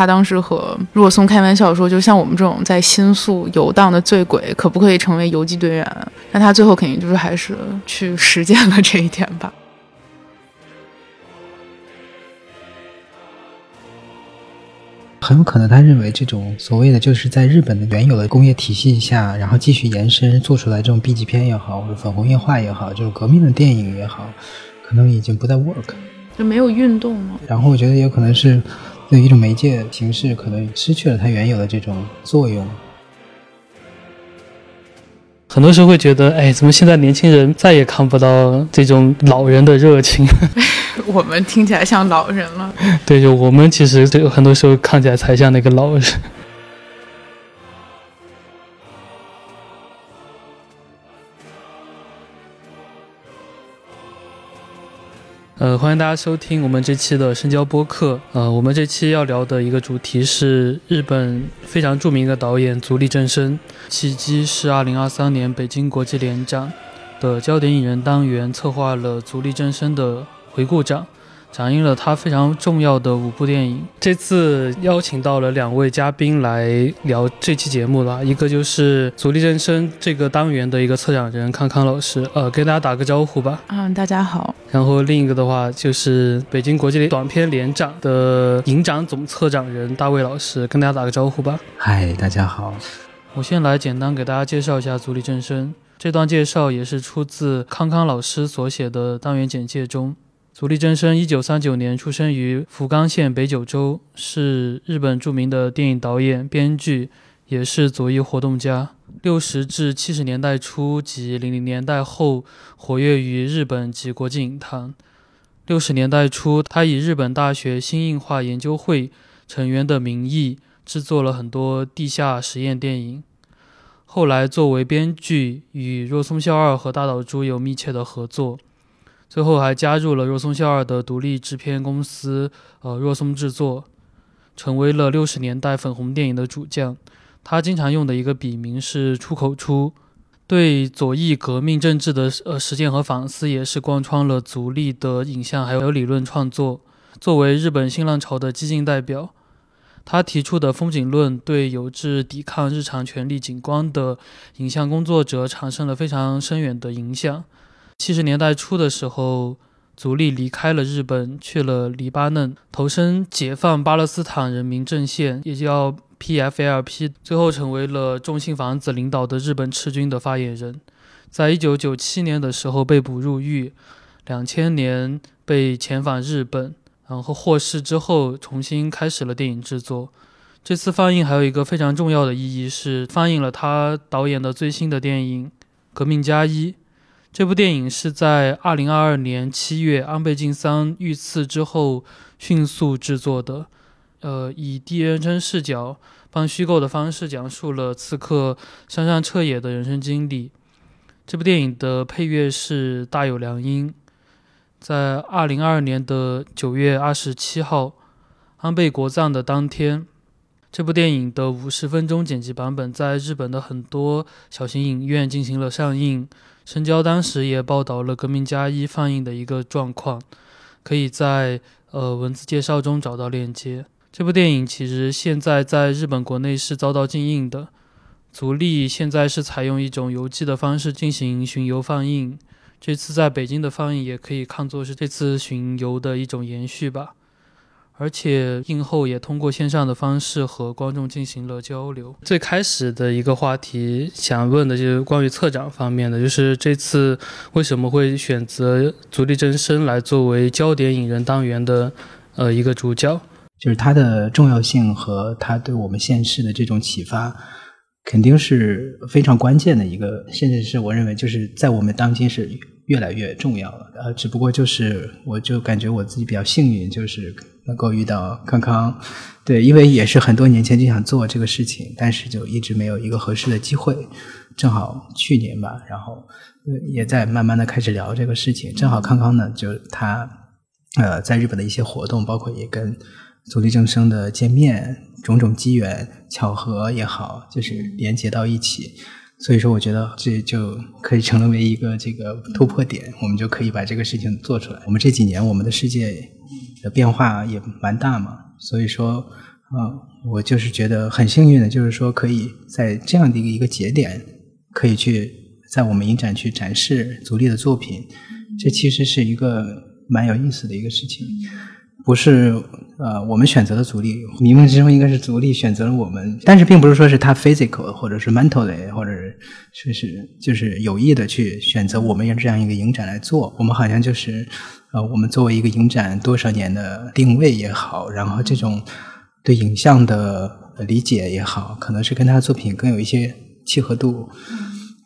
他当时和若松开玩笑说，就像我们这种在新宿游荡的醉鬼，可不可以成为游击队员？那他最后肯定就是还是去实践了这一点吧。很有可能他认为这种所谓的就是在日本的原有的工业体系下，然后继续延伸做出来这种 B 级片也好，或者粉红液化也好，就是革命的电影也好，可能已经不再 work，就没有运动了。然后我觉得也可能是对一种媒介形式可能失去了它原有的这种作用。很多时候会觉得，哎，怎么现在年轻人再也看不到这种老人的热情？我们听起来像老人了。对，就我们其实就很多时候看起来才像那个老人。呃，欢迎大家收听我们这期的深交播客。呃，我们这期要聊的一个主题是日本非常著名的导演足利正生，契机是二零二三年北京国际联展的焦点影人单元策划了足利正生的回顾展。展映了他非常重要的五部电影。这次邀请到了两位嘉宾来聊这期节目了，一个就是足力人生这个单元的一个策展人康康老师，呃，跟大家打个招呼吧。嗯，大家好。然后另一个的话就是北京国际短片联展的影展总策展人大卫老师，跟大家打个招呼吧。嗨，大家好。我先来简单给大家介绍一下足力正生，这段介绍也是出自康康老师所写的单元简介中。足利真生，一九三九年出生于福冈县北九州，是日本著名的电影导演、编剧，也是左翼活动家。六十至七十年代初及零零年代后，活跃于日本及国际影坛。六十年代初，他以日本大学新硬化研究会成员的名义，制作了很多地下实验电影。后来，作为编剧，与若松孝二和大岛渚有密切的合作。最后还加入了若松孝二的独立制片公司，呃，若松制作，成为了六十年代粉红电影的主将。他经常用的一个笔名是“出口出”。对左翼革命政治的呃实践和反思，也是贯穿了足立的影像还有理论创作。作为日本新浪潮的激进代表，他提出的风景论对有志抵抗日常权力景观的影像工作者产生了非常深远的影响。七十年代初的时候，足利离开了日本，去了黎巴嫩，投身解放巴勒斯坦人民阵线，也叫 PFLP，最后成为了重信房子领导的日本赤军的发言人。在一九九七年的时候被捕入狱，两千年被遣返日本，然后获释之后重新开始了电影制作。这次放映还有一个非常重要的意义，是放映了他导演的最新的电影《革命加一》。这部电影是在二零二二年七月安倍晋三遇刺之后迅速制作的，呃，以第一人称视角、帮虚构的方式讲述了刺客山上彻也的人生经历。这部电影的配乐是大有良音。在二零二二年的九月二十七号，安倍国葬的当天，这部电影的五十分钟剪辑版本在日本的很多小型影院进行了上映。深交当时也报道了《革命加一》放映的一个状况，可以在呃文字介绍中找到链接。这部电影其实现在在日本国内是遭到禁映的。足利现在是采用一种邮寄的方式进行巡游放映，这次在北京的放映也可以看作是这次巡游的一种延续吧。而且映后也通过线上的方式和观众进行了交流。最开始的一个话题想问的就是关于策展方面的，就是这次为什么会选择足利真生来作为焦点引人单元的呃一个主角？就是它的重要性和它对我们现世的这种启发，肯定是非常关键的一个，甚至是我认为就是在我们当今是越来越重要了。呃，只不过就是我就感觉我自己比较幸运，就是。能够遇到康康，对，因为也是很多年前就想做这个事情，但是就一直没有一个合适的机会。正好去年吧，然后也在慢慢的开始聊这个事情。正好康康呢，就他呃在日本的一些活动，包括也跟足利正生的见面，种种机缘巧合也好，就是连接到一起。所以说，我觉得这就可以成为一个这个突破点，我们就可以把这个事情做出来。我们这几年，我们的世界。的变化也蛮大嘛，所以说，嗯，我就是觉得很幸运的，就是说可以在这样的一个一个节点，可以去在我们影展去展示足力的作品，这其实是一个蛮有意思的一个事情。不是呃，我们选择了足力，冥冥之中应该是足力选择了我们，但是并不是说是他 physical 或者是 mentally 或者是是就是有意的去选择我们用这样一个影展来做。我们好像就是呃，我们作为一个影展多少年的定位也好，然后这种对影像的理解也好，可能是跟他的作品更有一些契合度，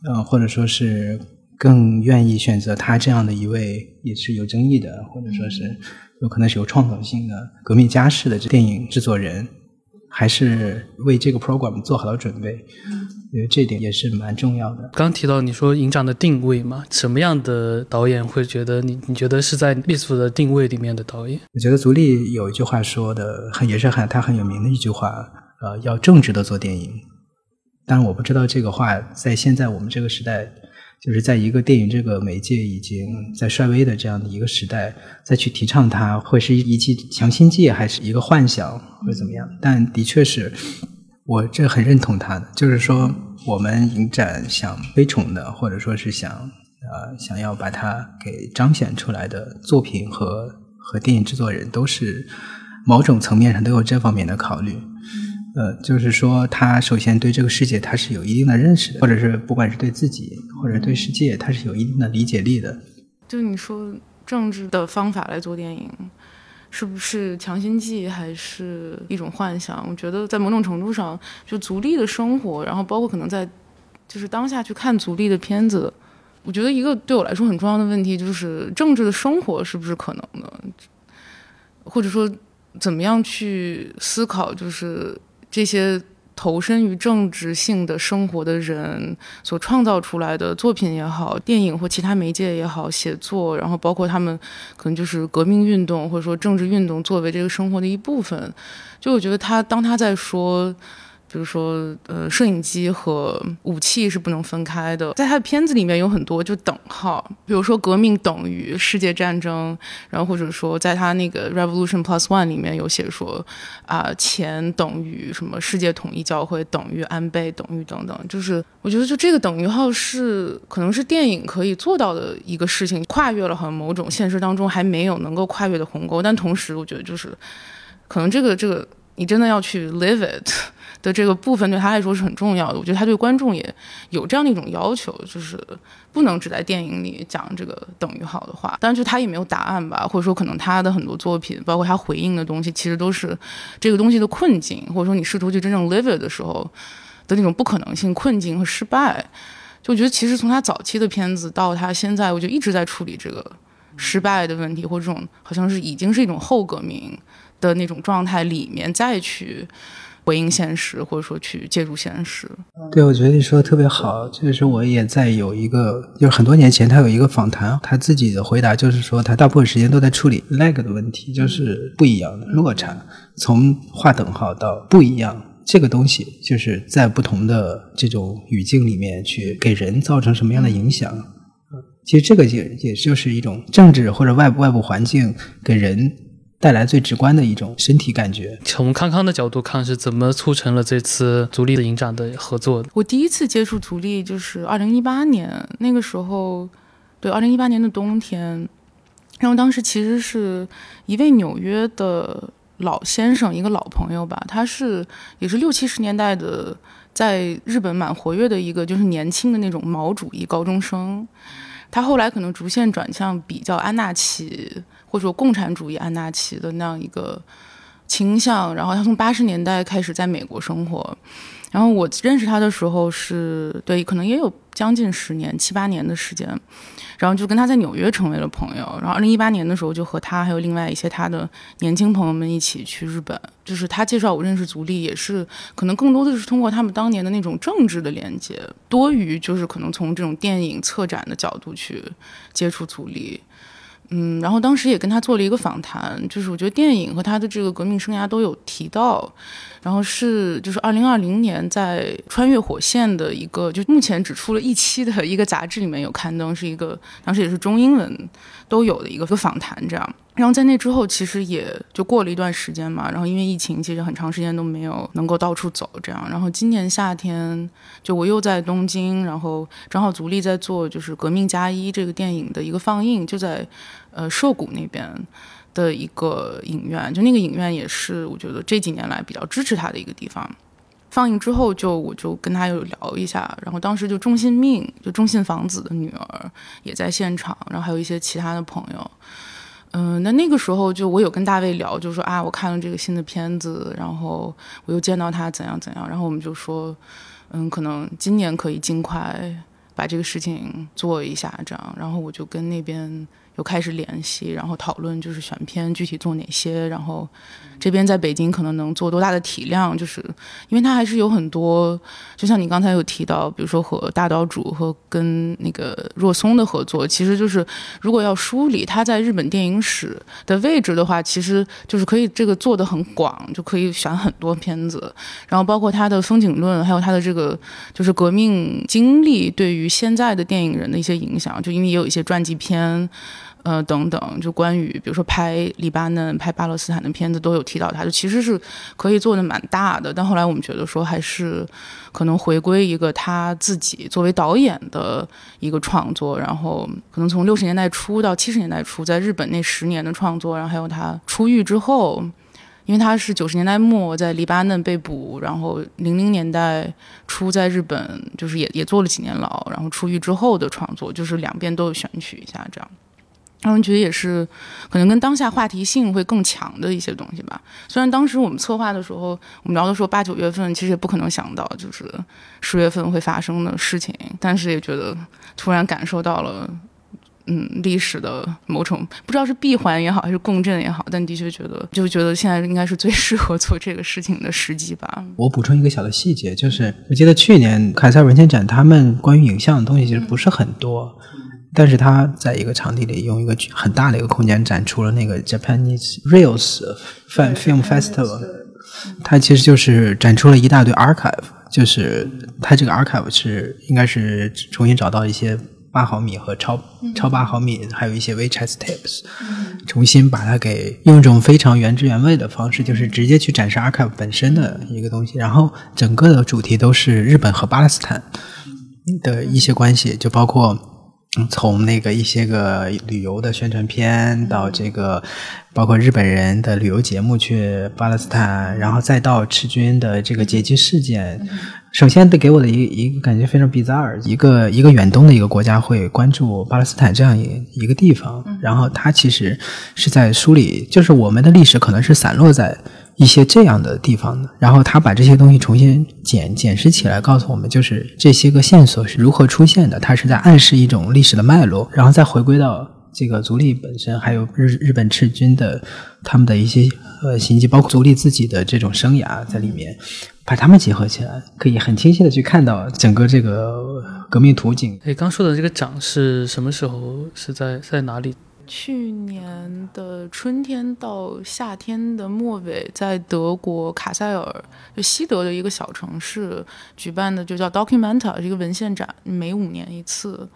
嗯，或者说是更愿意选择他这样的一位也是有争议的，或者说是。有可能是有创造性的革命家式的这电影制作人，还是为这个 program 做好了准备，因为这点也是蛮重要的。刚提到你说影展的定位嘛，什么样的导演会觉得你你觉得是在艺术的定位里面的导演？我觉得足利有一句话说的很也是很他很有名的一句话，呃，要正直的做电影。但是我不知道这个话在现在我们这个时代。就是在一个电影这个媒介已经在衰微的这样的一个时代，再去提倡它，会是一剂强心剂，还是一个幻想，或者怎么样？但的确是我这很认同他的，就是说我们影展想推崇的，或者说是想呃想要把它给彰显出来的作品和和电影制作人，都是某种层面上都有这方面的考虑。呃，就是说，他首先对这个世界他是有一定的认识的，或者是不管是对自己或者对世界，他是有一定的理解力的。就你说政治的方法来做电影，是不是强心剂，还是一种幻想？我觉得在某种程度上，就足力的生活，然后包括可能在就是当下去看足力的片子，我觉得一个对我来说很重要的问题就是政治的生活是不是可能的，或者说怎么样去思考，就是。这些投身于政治性的生活的人所创造出来的作品也好，电影或其他媒介也好，写作，然后包括他们可能就是革命运动或者说政治运动作为这个生活的一部分，就我觉得他当他在说。比如说，呃，摄影机和武器是不能分开的。在他的片子里面有很多就等号，比如说革命等于世界战争，然后或者说在他那个 Revolution Plus One 里面有写说，啊，钱等于什么世界统一教会等于安倍等于等等。就是我觉得就这个等于号是可能是电影可以做到的一个事情，跨越了好像某种现实当中还没有能够跨越的鸿沟。但同时，我觉得就是可能这个这个你真的要去 live it。的这个部分对他来说是很重要的，我觉得他对观众也有这样的一种要求，就是不能只在电影里讲这个等于好的话。但就他也没有答案吧，或者说可能他的很多作品，包括他回应的东西，其实都是这个东西的困境，或者说你试图去真正 live it 的时候的那种不可能性、困境和失败。就我觉得其实从他早期的片子到他现在，我就一直在处理这个失败的问题，或者这种好像是已经是一种后革命的那种状态里面再去。回应现实，或者说去借助现实。对，我觉得你说的特别好。就是我也在有一个，就是很多年前他有一个访谈，他自己的回答就是说，他大部分时间都在处理 lag 的问题，就是不一样的落差，从划等号到不一样这个东西，就是在不同的这种语境里面去给人造成什么样的影响。其实这个也也就是一种政治或者外部外部环境给人。带来最直观的一种身体感觉。从康康的角度看，是怎么促成了这次足力的影展的合作的？我第一次接触足力就是二零一八年，那个时候，对，二零一八年的冬天，然后当时其实是一位纽约的老先生，一个老朋友吧，他是也是六七十年代的，在日本蛮活跃的一个就是年轻的那种毛主义高中生，他后来可能逐渐转向比较安纳奇。或者说共产主义安纳奇的那样一个倾向，然后他从八十年代开始在美国生活，然后我认识他的时候是对，可能也有将近十年七八年的时间，然后就跟他在纽约成为了朋友，然后二零一八年的时候就和他还有另外一些他的年轻朋友们一起去日本，就是他介绍我认识足利，也是可能更多的是通过他们当年的那种政治的连接，多于就是可能从这种电影策展的角度去接触足利。嗯，然后当时也跟他做了一个访谈，就是我觉得电影和他的这个革命生涯都有提到，然后是就是二零二零年在穿越火线的一个，就目前只出了一期的一个杂志里面有刊登，是一个当时也是中英文都有的一个个访谈这样。然后在那之后，其实也就过了一段时间嘛。然后因为疫情，其实很长时间都没有能够到处走这样。然后今年夏天，就我又在东京，然后正好足力在做就是《革命加一》这个电影的一个放映，就在呃涩谷那边的一个影院。就那个影院也是我觉得这几年来比较支持他的一个地方。放映之后，就我就跟他有聊一下，然后当时就中信命就中信房子的女儿也在现场，然后还有一些其他的朋友。嗯，那那个时候就我有跟大卫聊，就说啊，我看了这个新的片子，然后我又见到他怎样怎样，然后我们就说，嗯，可能今年可以尽快把这个事情做一下，这样，然后我就跟那边。又开始联系，然后讨论就是选片具体做哪些，然后这边在北京可能能做多大的体量，就是因为它还是有很多，就像你刚才有提到，比如说和大岛主和跟那个若松的合作，其实就是如果要梳理他在日本电影史的位置的话，其实就是可以这个做的很广，就可以选很多片子，然后包括他的风景论，还有他的这个就是革命经历对于现在的电影人的一些影响，就因为也有一些传记片。呃，等等，就关于比如说拍黎巴嫩、拍巴勒斯坦的片子都有提到他，就其实是可以做的蛮大的。但后来我们觉得说，还是可能回归一个他自己作为导演的一个创作，然后可能从六十年代初到七十年代初，在日本那十年的创作，然后还有他出狱之后，因为他是九十年代末在黎巴嫩被捕，然后零零年代初在日本就是也也坐了几年牢，然后出狱之后的创作，就是两边都有选取一下这样。他们觉得也是，可能跟当下话题性会更强的一些东西吧。虽然当时我们策划的时候，我们聊的时候八九月份，其实也不可能想到就是十月份会发生的事情，但是也觉得突然感受到了，嗯，历史的某种不知道是闭环也好，还是共振也好，但的确觉得就觉得现在应该是最适合做这个事情的时机吧。我补充一个小的细节，就是我记得去年凯撒文献展，他们关于影像的东西其实不是很多。但是他在一个场地里用一个很大的一个空间展出了那个 Japanese Reels Film Festival，它其实就是展出了一大堆 archive，就是它这个 archive 是应该是重新找到一些八毫米和超超八毫米，还有一些 VHS tapes，重新把它给用一种非常原汁原味的方式，就是直接去展示 archive 本身的一个东西，然后整个的主题都是日本和巴勒斯坦的一些关系，就包括。从那个一些个旅游的宣传片，到这个包括日本人的旅游节目去巴勒斯坦，然后再到赤军的这个劫机事件，首先得给我的一一个感觉非常 bizarre，一个一个远东的一个国家会关注巴勒斯坦这样一一个地方，然后它其实是在梳理，就是我们的历史可能是散落在。一些这样的地方的，然后他把这些东西重新检检视起来，告诉我们就是这些个线索是如何出现的，它是在暗示一种历史的脉络，然后再回归到这个足利本身，还有日日本赤军的他们的一些呃行迹，包括足利自己的这种生涯在里面，把他们结合起来，可以很清晰的去看到整个这个革命图景。哎，刚说的这个展是什么时候？是在在哪里？去年的春天到夏天的末尾，在德国卡塞尔，就西德的一个小城市举办的，就叫 Documenta，是一个文献展，每五年一次，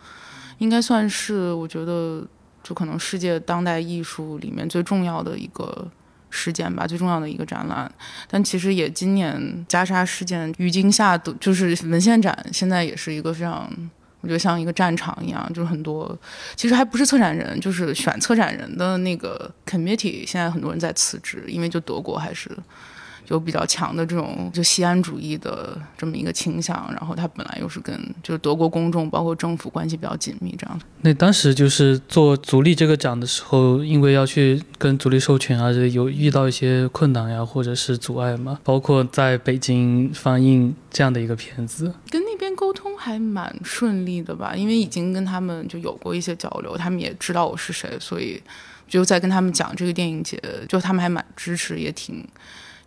应该算是我觉得就可能世界当代艺术里面最重要的一个事件吧，最重要的一个展览。但其实也今年加沙事件语境下，的就是文献展现在也是一个非常。我觉得像一个战场一样，就是很多，其实还不是策展人，就是选策展人的那个 committee，现在很多人在辞职，因为就德国还是。有比较强的这种就西安主义的这么一个倾向，然后他本来又是跟就是德国公众包括政府关系比较紧密这样的。那当时就是做足力这个展的时候，因为要去跟足力授权啊，有遇到一些困难呀，或者是阻碍嘛？包括在北京放映这样的一个片子，跟那边沟通还蛮顺利的吧？因为已经跟他们就有过一些交流，他们也知道我是谁，所以就在跟他们讲这个电影节，就他们还蛮支持，也挺。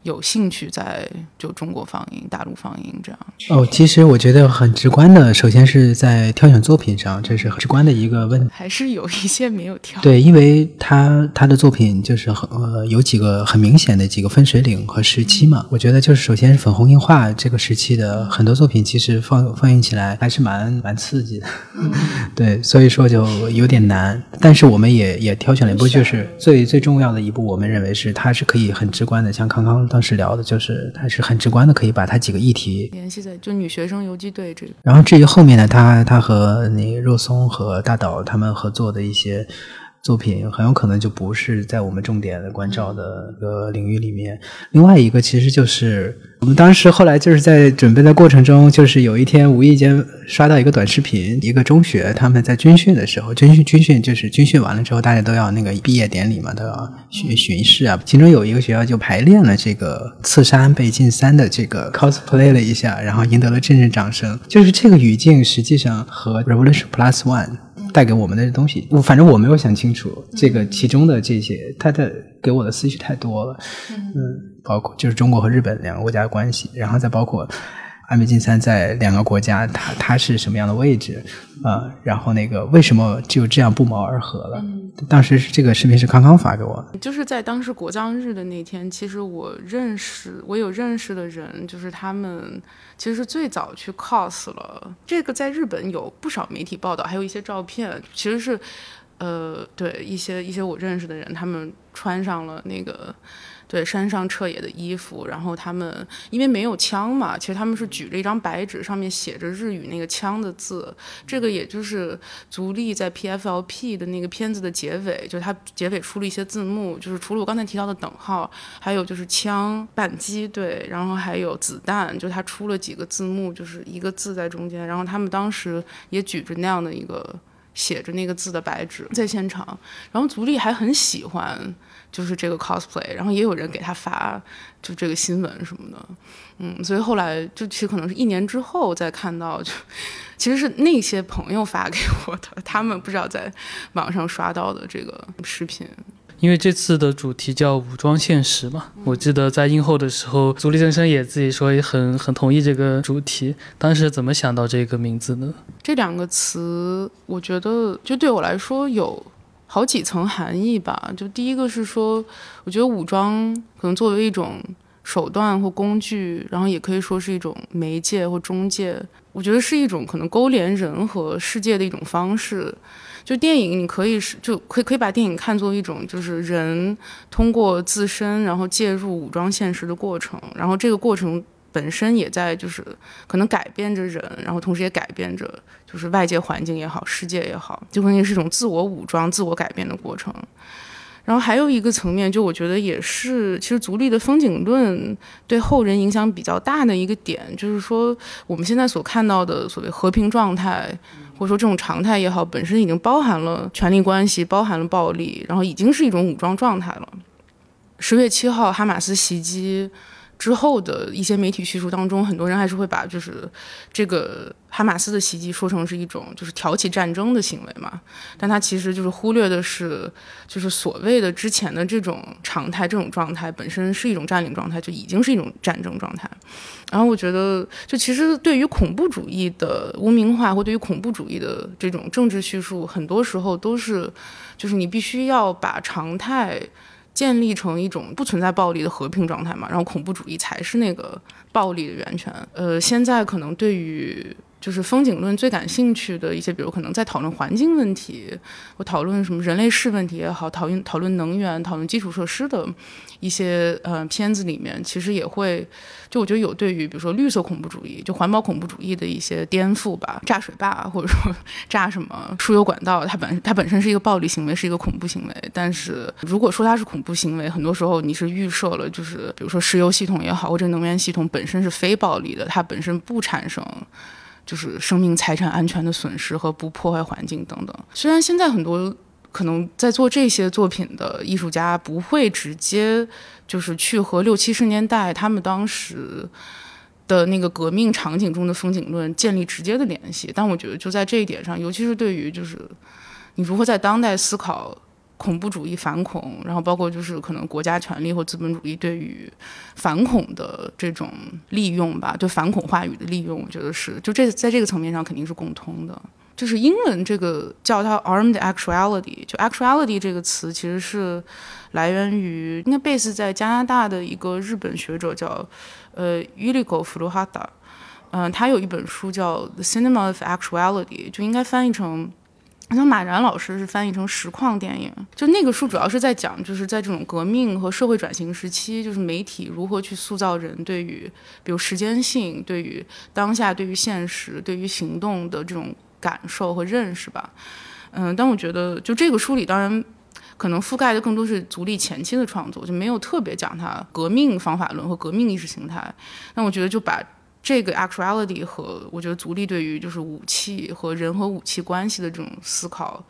有兴趣在就中国放映、大陆放映这样。哦，其实我觉得很直观的，首先是在挑选作品上，这是很直观的一个问题。还是有一些没有挑。对，因为他他的作品就是很呃有几个很明显的几个分水岭和时期嘛。我觉得就是首先是粉红映画这个时期的很多作品，其实放放映起来还是蛮蛮刺激的。对，所以说就有点难。但是我们也也挑选了一部，就是最最重要的一部，我们认为是它是可以很直观的，像康康当时聊的，就是他是很直观的，可以把他几个议题联系在就女学生游击队这个。然后至于后面呢，他他和那个若松和大岛他们合作的一些。作品很有可能就不是在我们重点的关照的一个领域里面。另外一个其实就是我们当时后来就是在准备的过程中，就是有一天无意间刷到一个短视频，一个中学他们在军训的时候，军训军训就是军训完了之后，大家都要那个毕业典礼嘛，都要巡巡视啊。其中有一个学校就排练了这个刺杀安倍晋三的这个 cosplay 了一下，然后赢得了阵阵掌声。就是这个语境实际上和 Revolution Plus One。带给我们的东西，我反正我没有想清楚这个其中的这些，他的给我的思绪太多了，嗯，包括就是中国和日本两个国家的关系，然后再包括安倍晋三在两个国家，他他是什么样的位置啊？然后那个为什么就这样不谋而合了？当时这个视频是康康发给我的，就是在当时国葬日的那天，其实我认识我有认识的人，就是他们。其实是最早去 cos 了，这个在日本有不少媒体报道，还有一些照片。其实是，呃，对一些一些我认识的人，他们穿上了那个。对山上彻野的衣服，然后他们因为没有枪嘛，其实他们是举着一张白纸，上面写着日语那个枪的字。这个也就是足利在 PFLP 的那个片子的结尾，就是他结尾出了一些字幕，就是除了我刚才提到的等号，还有就是枪扳机，对，然后还有子弹，就他出了几个字幕，就是一个字在中间。然后他们当时也举着那样的一个写着那个字的白纸在现场，然后足利还很喜欢。就是这个 cosplay，然后也有人给他发就这个新闻什么的，嗯，所以后来就其实可能是一年之后再看到，就 其实是那些朋友发给我的，他们不知道在网上刷到的这个视频。因为这次的主题叫武装现实嘛，我记得在映后的时候，足利正生也自己说也很很同意这个主题。当时怎么想到这个名字呢？这两个词，我觉得就对我来说有。好几层含义吧，就第一个是说，我觉得武装可能作为一种手段或工具，然后也可以说是一种媒介或中介。我觉得是一种可能勾连人和世界的一种方式。就电影，你可以是就可以可以把电影看作一种，就是人通过自身然后介入武装现实的过程，然后这个过程。本身也在就是可能改变着人，然后同时也改变着就是外界环境也好，世界也好，就可能是一种自我武装、自我改变的过程。然后还有一个层面，就我觉得也是，其实足利的风景论对后人影响比较大的一个点，就是说我们现在所看到的所谓和平状态，或者说这种常态也好，本身已经包含了权力关系，包含了暴力，然后已经是一种武装状态了。十月七号哈马斯袭击。之后的一些媒体叙述当中，很多人还是会把就是这个哈马斯的袭击说成是一种就是挑起战争的行为嘛，但他其实就是忽略的是，就是所谓的之前的这种常态这种状态本身是一种占领状态，就已经是一种战争状态。然后我觉得，就其实对于恐怖主义的污名化或对于恐怖主义的这种政治叙述，很多时候都是就是你必须要把常态。建立成一种不存在暴力的和平状态嘛，然后恐怖主义才是那个暴力的源泉。呃，现在可能对于。就是风景论最感兴趣的一些，比如可能在讨论环境问题，或讨论什么人类世问题也好，讨论讨论能源、讨论基础设施的一些呃片子里面，其实也会，就我觉得有对于比如说绿色恐怖主义、就环保恐怖主义的一些颠覆吧。炸水坝或者说 炸什么输油管道，它本它本身是一个暴力行为，是一个恐怖行为。但是如果说它是恐怖行为，很多时候你是预设了，就是比如说石油系统也好，或者能源系统本身是非暴力的，它本身不产生。就是生命财产安全的损失和不破坏环境等等。虽然现在很多可能在做这些作品的艺术家不会直接就是去和六七十年代他们当时的那个革命场景中的风景论建立直接的联系，但我觉得就在这一点上，尤其是对于就是你如何在当代思考。恐怖主义反恐，然后包括就是可能国家权力或资本主义对于反恐的这种利用吧，对反恐话语的利用，我觉得是就这在这个层面上肯定是共通的。就是英文这个叫它 armed actuality，就 actuality 这个词其实是来源于应该 base 在加拿大的一个日本学者叫呃 Yuriko Furuhata，嗯，他有一本书叫 The Cinema of Actuality，就应该翻译成。好像马然老师是翻译成实况电影，就那个书主要是在讲，就是在这种革命和社会转型时期，就是媒体如何去塑造人对于，比如时间性、对于当下、对于现实、对于行动的这种感受和认识吧。嗯，但我觉得就这个书里，当然可能覆盖的更多是足力前期的创作，就没有特别讲他革命方法论和革命意识形态。那我觉得就把。这个 actuality 和我觉得足力对于就是武器和人和武器关系的这种思考，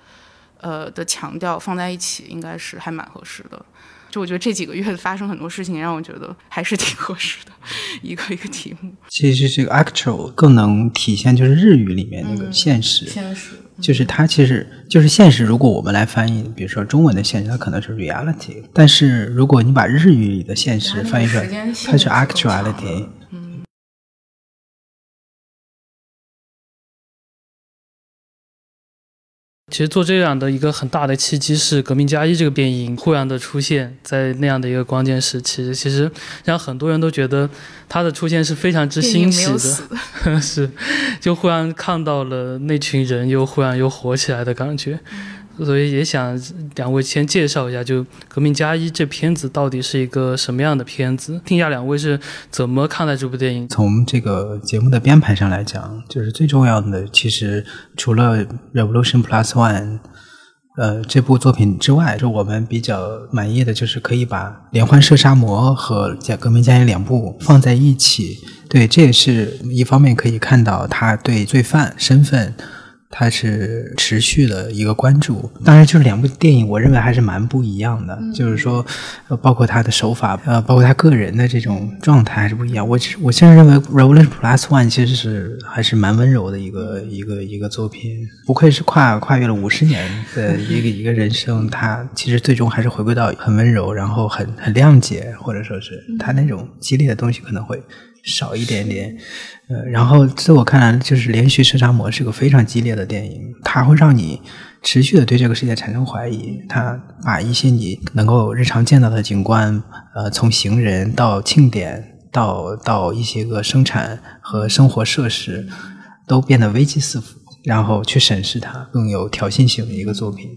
呃的强调放在一起，应该是还蛮合适的。就我觉得这几个月发生很多事情，让我觉得还是挺合适的一个一个题目。其实这个 actual 更能体现就是日语里面那个现实，现实就是它其实就是现实。如果我们来翻译，比如说中文的现实，它可能是 reality，但是如果你把日语里的现实翻译出来，它是 actuality。其实做这样的一个很大的契机是《革命家一》这个电影忽然的出现在那样的一个关键时期，其实让很多人都觉得他的出现是非常之欣喜的，是就忽然看到了那群人又忽然又火起来的感觉。所以也想两位先介绍一下，就《革命加一》这片子到底是一个什么样的片子？听一下两位是怎么看待这部电影？从这个节目的编排上来讲，就是最重要的，其实除了《Revolution Plus One》呃这部作品之外，就我们比较满意的就是可以把《连环射杀魔》和《革命加一》两部放在一起。对，这也是一方面可以看到他对罪犯身份。它是持续的一个关注，当然就是两部电影，我认为还是蛮不一样的。就是说，包括他的手法，呃，包括他个人的这种状态还是不一样。我我现在认为《Revolution Plus One》其实是还是蛮温柔的一个一个一个作品，不愧是跨跨越了五十年的 一个一个人生，他其实最终还是回归到很温柔，然后很很谅解，或者说是他那种激烈的东西可能会。少一点点，呃，然后在我看来，就是《连续射杀魔》是个非常激烈的电影，它会让你持续的对这个世界产生怀疑。它把一些你能够日常见到的景观，呃，从行人到庆典，到到一些个生产和生活设施，都变得危机四伏，然后去审视它，更有挑衅性的一个作品。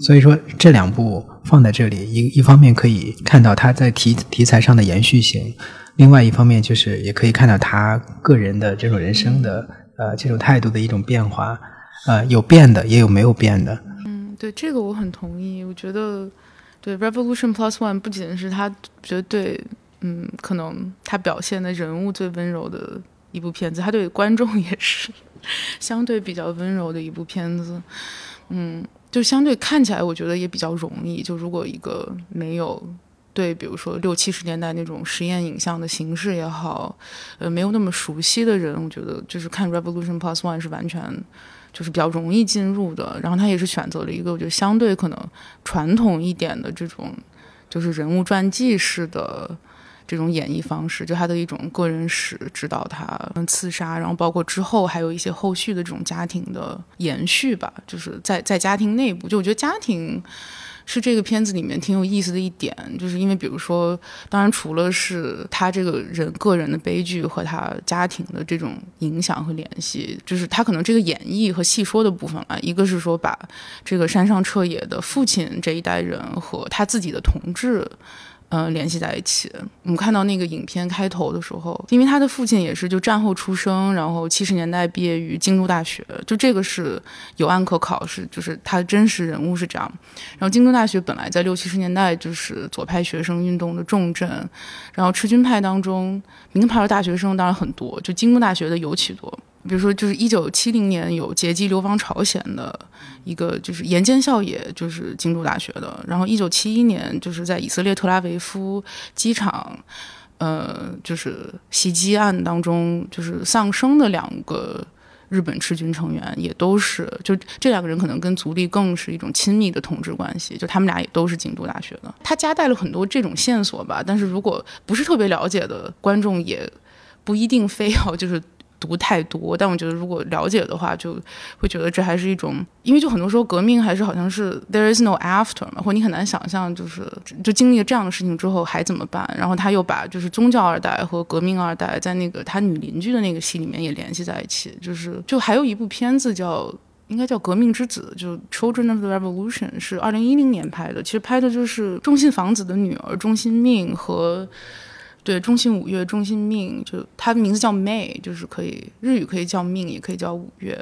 所以说，这两部放在这里，一一方面可以看到它在题题材上的延续性。另外一方面，就是也可以看到他个人的这种人生的呃这种态度的一种变化，呃有变的，也有没有变的。嗯，对这个我很同意。我觉得对《Revolution Plus One》不仅是他绝对嗯可能他表现的人物最温柔的一部片子，他对观众也是相对比较温柔的一部片子。嗯，就相对看起来，我觉得也比较容易。就如果一个没有。对，比如说六七十年代那种实验影像的形式也好，呃，没有那么熟悉的人，我觉得就是看《Revolution Plus One》是完全就是比较容易进入的。然后他也是选择了一个我觉得相对可能传统一点的这种就是人物传记式的这种演绎方式，就他的一种个人史，指导他刺杀，然后包括之后还有一些后续的这种家庭的延续吧，就是在在家庭内部，就我觉得家庭。是这个片子里面挺有意思的一点，就是因为比如说，当然除了是他这个人个人的悲剧和他家庭的这种影响和联系，就是他可能这个演绎和细说的部分啊，一个是说把这个山上彻野的父亲这一代人和他自己的同志。嗯，联系在一起。我们看到那个影片开头的时候，因为他的父亲也是就战后出生，然后七十年代毕业于京都大学，就这个是有案可考，是就是他的真实人物是这样。然后京都大学本来在六七十年代就是左派学生运动的重镇，然后赤军派当中，名牌的大学生当然很多，就京都大学的尤其多。比如说，就是一九七零年有劫机流亡朝鲜的一个，就是岩间孝也，就是京都大学的。然后一九七一年，就是在以色列特拉维夫机场，呃，就是袭击案当中，就是丧生的两个日本赤军成员，也都是就这两个人可能跟足利更是一种亲密的统治关系，就他们俩也都是京都大学的。他夹带了很多这种线索吧，但是如果不是特别了解的观众，也不一定非要就是。读太多，但我觉得如果了解的话，就会觉得这还是一种，因为就很多时候革命还是好像是 there is no after 嘛，或你很难想象，就是就经历了这样的事情之后还怎么办。然后他又把就是宗教二代和革命二代在那个他女邻居的那个戏里面也联系在一起，就是就还有一部片子叫应该叫《革命之子》，就 Children of the Revolution 是二零一零年拍的，其实拍的就是中信房子的女儿中信命和。对，中信五月，中信命，就它的名字叫 May，就是可以日语可以叫命，也可以叫五月。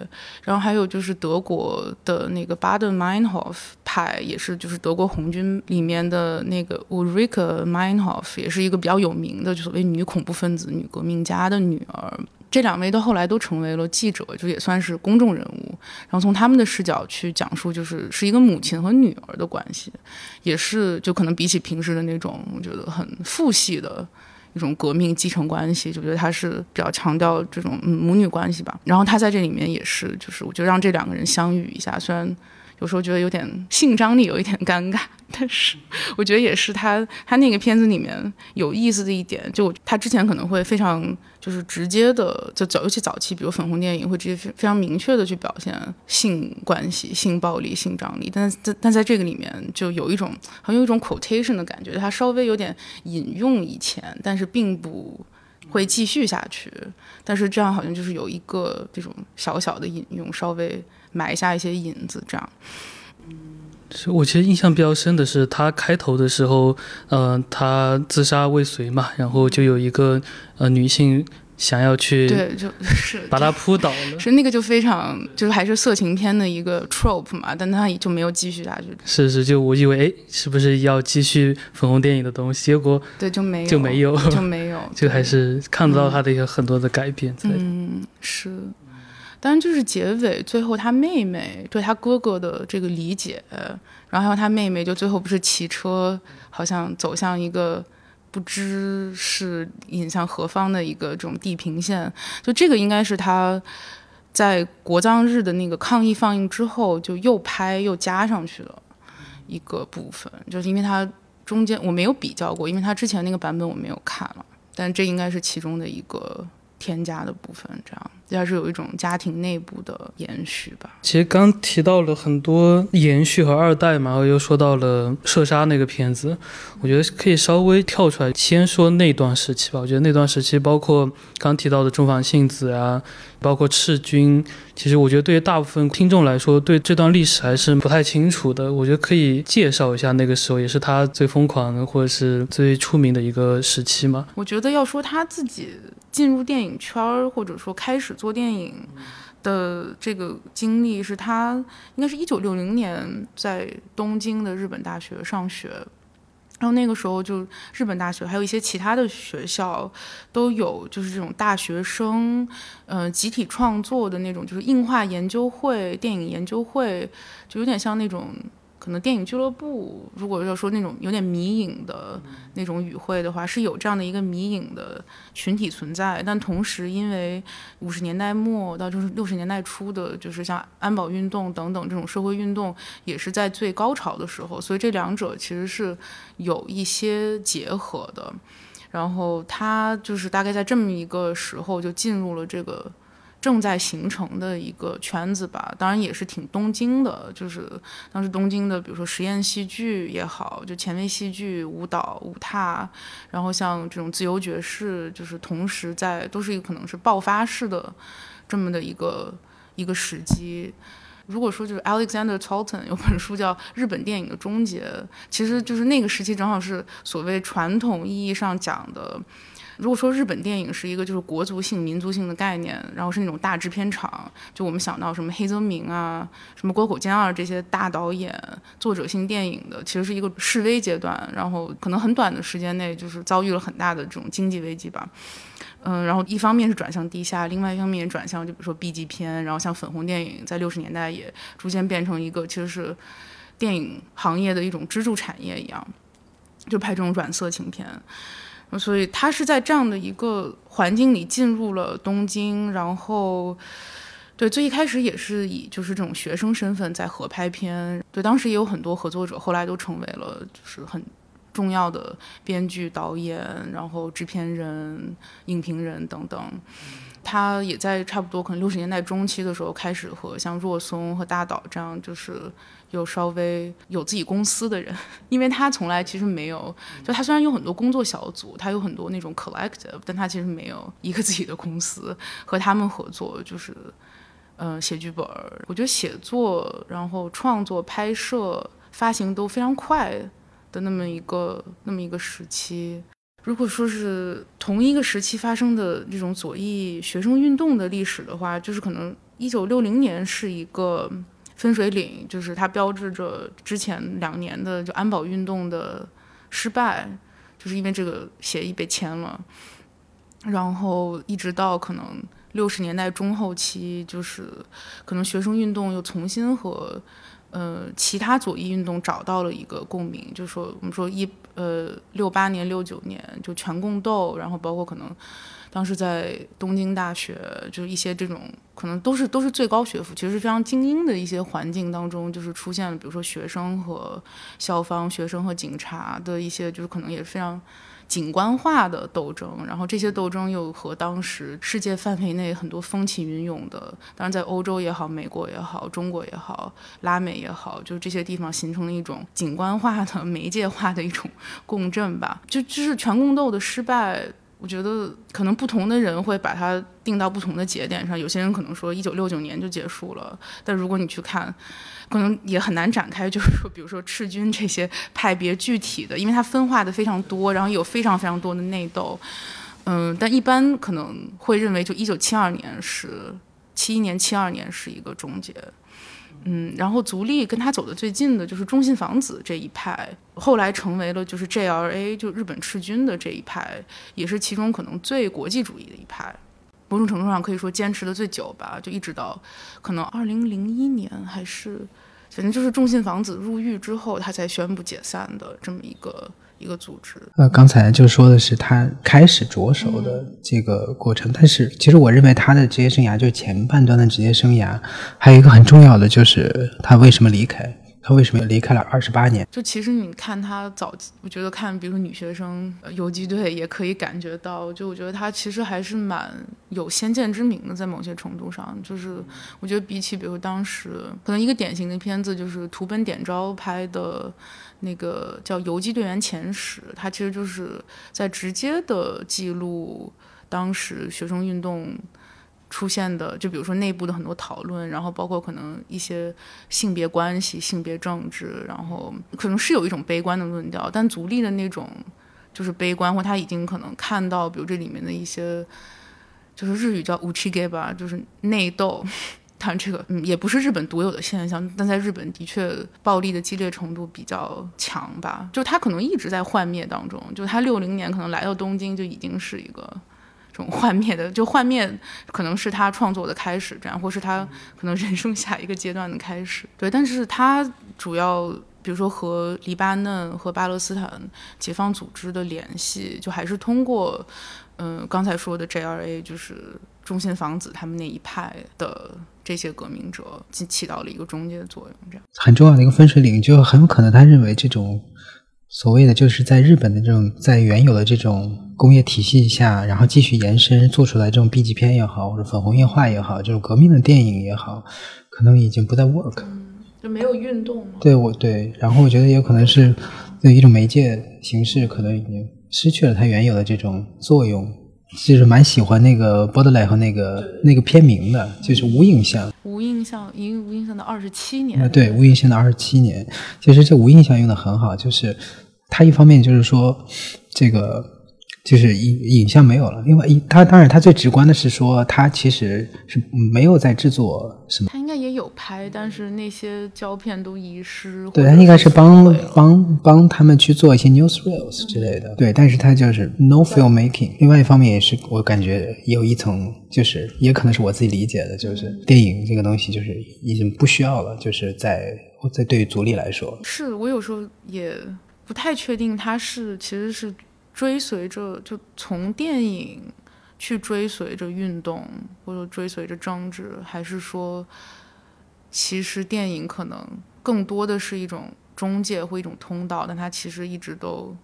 然后还有就是德国的那个 Baden Meinhof 派，也是就是德国红军里面的那个 Ulrike Meinhof，也是一个比较有名的，就所谓女恐怖分子、女革命家的女儿。这两位到后来都成为了记者，就也算是公众人物。然后从他们的视角去讲述，就是是一个母亲和女儿的关系，也是就可能比起平时的那种，我觉得很父系的。一种革命继承关系，就觉得他是比较强调这种母女关系吧。然后他在这里面也是，就是我觉得让这两个人相遇一下，虽然有时候觉得有点性张力，有一点尴尬。但是，我觉得也是他他那个片子里面有意思的一点，就他之前可能会非常就是直接的，就早尤其早期，比如粉红电影会直接非常明确的去表现性关系、性暴力、性张力，但但但在这个里面就有一种很有一种 quotation 的感觉，它稍微有点引用以前，但是并不会继续下去，但是这样好像就是有一个这种小小的引用，稍微埋下一些引子，这样。是我其实印象比较深的是，他开头的时候，嗯，他自杀未遂嘛，然后就有一个呃女性想要去对，就是把他扑倒了，是那个就非常就是还是色情片的一个 trope 嘛，但他就没有继续下去。是是，就我以为哎，是不是要继续粉红电影的东西？结果对就没有就没有就没有，就 还是看不到他的一个很多的改变在。嗯，是。当然，就是结尾最后，他妹妹对他哥哥的这个理解，然后还有他妹妹就最后不是骑车，好像走向一个不知是引向何方的一个这种地平线。就这个应该是他在国葬日的那个抗议放映之后，就又拍又加上去了一个部分。就是因为他中间我没有比较过，因为他之前那个版本我没有看了，但这应该是其中的一个添加的部分，这样。要是有一种家庭内部的延续吧。其实刚提到了很多延续和二代嘛，然后又说到了射杀那个片子，我觉得可以稍微跳出来，先说那段时期吧。我觉得那段时期包括刚提到的中房幸子啊，包括赤军，其实我觉得对于大部分听众来说，对这段历史还是不太清楚的。我觉得可以介绍一下那个时候，也是他最疯狂的或者是最出名的一个时期嘛。我觉得要说他自己进入电影圈儿，或者说开始。做电影的这个经历是他应该是一九六零年在东京的日本大学上学，然后那个时候就日本大学还有一些其他的学校都有就是这种大学生嗯集体创作的那种就是映画研究会、电影研究会，就有点像那种。可能电影俱乐部，如果要说那种有点迷影的那种语汇的话，是有这样的一个迷影的群体存在。但同时，因为五十年代末到就是六十年代初的，就是像安保运动等等这种社会运动，也是在最高潮的时候，所以这两者其实是有一些结合的。然后他就是大概在这么一个时候就进入了这个。正在形成的一个圈子吧，当然也是挺东京的，就是当时东京的，比如说实验戏剧也好，就前卫戏剧、舞蹈、舞踏，然后像这种自由爵士，就是同时在都是一个可能是爆发式的这么的一个一个时机。如果说就是 Alexander Tolton 有本书叫《日本电影的终结》，其实就是那个时期正好是所谓传统意义上讲的。如果说日本电影是一个就是国族性、民族性的概念，然后是那种大制片厂，就我们想到什么黑泽明啊、什么沟口健二这些大导演、作者性电影的，其实是一个示威阶段，然后可能很短的时间内就是遭遇了很大的这种经济危机吧。嗯，然后一方面是转向地下，另外一方面转向就比如说 B 级片，然后像粉红电影在六十年代也逐渐变成一个其实是电影行业的一种支柱产业一样，就拍这种软色情片。所以他是在这样的一个环境里进入了东京，然后对，最一开始也是以就是这种学生身份在合拍片，对，当时也有很多合作者，后来都成为了就是很重要的编剧、导演，然后制片人、影评人等等。他也在差不多可能六十年代中期的时候开始和像若松和大岛这样就是有稍微有自己公司的人，因为他从来其实没有，就他虽然有很多工作小组，他有很多那种 collective，但他其实没有一个自己的公司和他们合作，就是嗯写剧本。我觉得写作、然后创作、拍摄、发行都非常快的那么一个那么一个时期。如果说是同一个时期发生的这种左翼学生运动的历史的话，就是可能一九六零年是一个分水岭，就是它标志着之前两年的就安保运动的失败，就是因为这个协议被签了，然后一直到可能六十年代中后期，就是可能学生运动又重新和。呃，其他左翼运动找到了一个共鸣，就是说，我们说一呃六八年、六九年就全共斗，然后包括可能当时在东京大学，就是一些这种可能都是都是最高学府，其实是非常精英的一些环境当中，就是出现了，比如说学生和校方、学生和警察的一些，就是可能也是非常。景观化的斗争，然后这些斗争又和当时世界范围内很多风起云涌的，当然在欧洲也好、美国也好、中国也好、拉美也好，就这些地方形成了一种景观化的、媒介化的一种共振吧。就就是全共斗的失败。我觉得可能不同的人会把它定到不同的节点上。有些人可能说一九六九年就结束了，但如果你去看，可能也很难展开。就是说，比如说赤军这些派别具体的，因为它分化的非常多，然后有非常非常多的内斗。嗯，但一般可能会认为，就一九七二年是七一年、七二年是一个终结。嗯，然后足利跟他走的最近的就是中信房子这一派，后来成为了就是 JRA 就日本赤军的这一派，也是其中可能最国际主义的一派，某种程度上可以说坚持的最久吧，就一直到可能二零零一年还是，反正就是众信房子入狱之后，他才宣布解散的这么一个。一个组织。呃，刚才就说的是他开始着手的这个过程，但是其实我认为他的职业生涯就是前半段的职业生涯，还有一个很重要的就是他为什么离开。他为什么离开了二十八年？就其实你看他早，我觉得看比如说女学生游击队也可以感觉到，就我觉得他其实还是蛮有先见之明的，在某些程度上，就是我觉得比起比如当时可能一个典型的片子就是图本点昭拍的那个叫《游击队员前史》，他其实就是在直接的记录当时学生运动。出现的，就比如说内部的很多讨论，然后包括可能一些性别关系、性别政治，然后可能是有一种悲观的论调，但足利的那种就是悲观，或他已经可能看到，比如这里面的一些，就是日语叫 uchige 吧，就是内斗。但这个嗯也不是日本独有的现象，但在日本的确暴力的激烈程度比较强吧。就他可能一直在幻灭当中，就他六零年可能来到东京就已经是一个。这种幻灭的，就幻灭可能是他创作的开始，这样，或是他可能人生下一个阶段的开始。对，但是他主要，比如说和黎巴嫩和巴勒斯坦解放组织的联系，就还是通过，嗯，刚才说的 JRA，就是中心房子他们那一派的这些革命者，起起到了一个中介的作用，这样。很重要的一个分水岭，就很有可能他认为这种。所谓的就是在日本的这种在原有的这种工业体系下，然后继续延伸做出来这种 B 级片也好，或者粉红液化也好，这种革命的电影也好，可能已经不再 work，就没有运动了。对，我对，然后我觉得也可能是对一种媒介形式，可能已经失去了它原有的这种作用。就是蛮喜欢那个 Borderline 和那个那个片名的，就是无印象。无印象，因为无印象的二十七年。对，无印象的二十七年。其实这无印象用的很好，就是它一方面就是说这个。就是影影像没有了，另外一他当然他最直观的是说他其实是没有在制作什么，他应该也有拍，但是那些胶片都遗失。对他应该是帮帮帮他们去做一些 newsreels 之类的，对，但是他就是 no filmmaking。另外一方面也是我感觉有一层，就是也可能是我自己理解的，就是电影这个东西就是已经不需要了，就是在在对于足力来说，是我有时候也不太确定他是其实是。追随着就从电影去追随着运动，或者追随着政治，还是说，其实电影可能更多的是一种中介或一种通道，但它其实一直都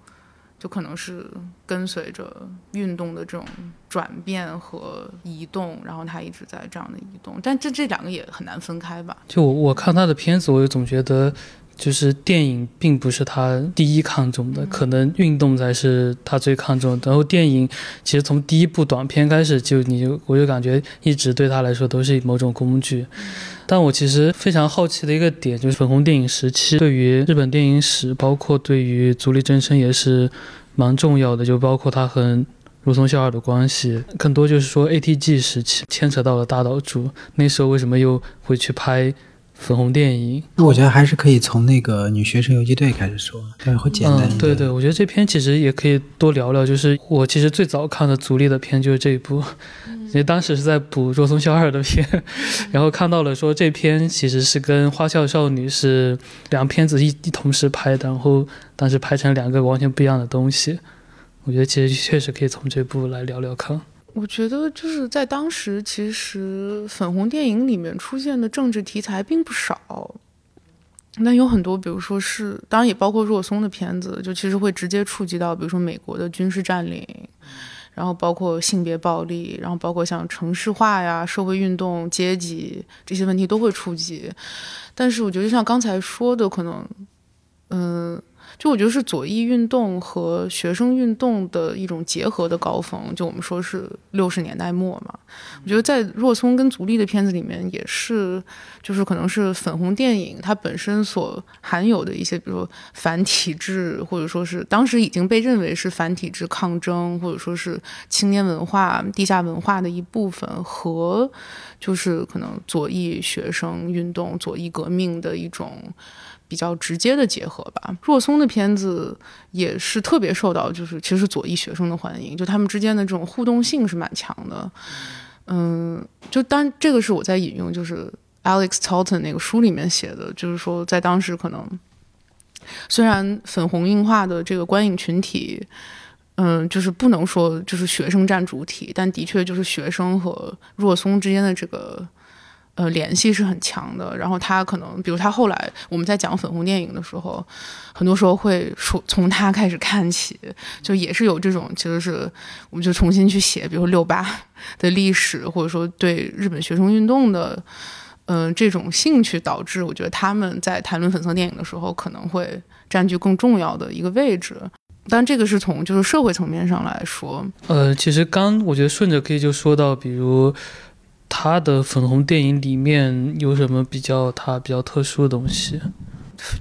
就可能是跟随着运动的这种转变和移动，然后它一直在这样的移动，但这这两个也很难分开吧？就我我看他的片子，我总觉得。就是电影并不是他第一看重的，可能运动才是他最看重。然后电影其实从第一部短片开始就，你就我就感觉一直对他来说都是某种工具。但我其实非常好奇的一个点就是粉红电影时期对于日本电影史，包括对于足利真生也是蛮重要的。就包括他和如松孝二的关系，更多就是说 ATG 时期牵扯到了大岛渚，那时候为什么又会去拍？粉红电影，那我觉得还是可以从那个女学生游击队开始说，对，会简单。对对，我觉得这篇其实也可以多聊聊。就是我其实最早看的足力的片就是这一部，因为当时是在补若松孝二的片，然后看到了说这篇其实是跟花笑少女是两片子一一同时拍的，然后当时拍成两个完全不一样的东西。我觉得其实确实可以从这部来聊聊看。我觉得就是在当时，其实粉红电影里面出现的政治题材并不少，那有很多，比如说是，当然也包括若松的片子，就其实会直接触及到，比如说美国的军事占领，然后包括性别暴力，然后包括像城市化呀、社会运动、阶级这些问题都会触及。但是我觉得像刚才说的，可能，嗯。就我觉得是左翼运动和学生运动的一种结合的高峰，就我们说是六十年代末嘛。我觉得在若松跟足利的片子里面也是，就是可能是粉红电影它本身所含有的一些，比如说反体制，或者说是当时已经被认为是反体制抗争，或者说是青年文化、地下文化的一部分，和就是可能左翼学生运动、左翼革命的一种。比较直接的结合吧。若松的片子也是特别受到，就是其实左翼学生的欢迎，就他们之间的这种互动性是蛮强的。嗯，就当这个是我在引用，就是 Alex Talton 那个书里面写的，就是说在当时可能虽然粉红映画的这个观影群体，嗯，就是不能说就是学生占主体，但的确就是学生和若松之间的这个。呃，联系是很强的。然后他可能，比如他后来我们在讲粉红电影的时候，很多时候会说从他开始看起，就也是有这种，其实是我们就重新去写，比如说六八的历史，或者说对日本学生运动的，嗯，这种兴趣，导致我觉得他们在谈论粉色电影的时候，可能会占据更重要的一个位置。但这个是从就是社会层面上来说。呃，其实刚我觉得顺着可以就说到，比如。他的粉红电影里面有什么比较他比较特殊的东西？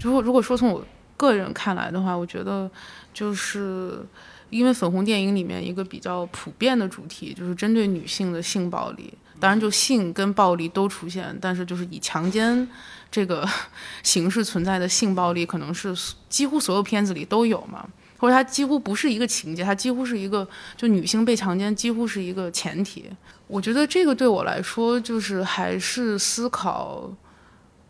如果如果说从我个人看来的话，我觉得就是因为粉红电影里面一个比较普遍的主题就是针对女性的性暴力，当然就性跟暴力都出现，但是就是以强奸这个 形式存在的性暴力，可能是几乎所有片子里都有嘛，或者它几乎不是一个情节，它几乎是一个就女性被强奸几乎是一个前提。我觉得这个对我来说，就是还是思考，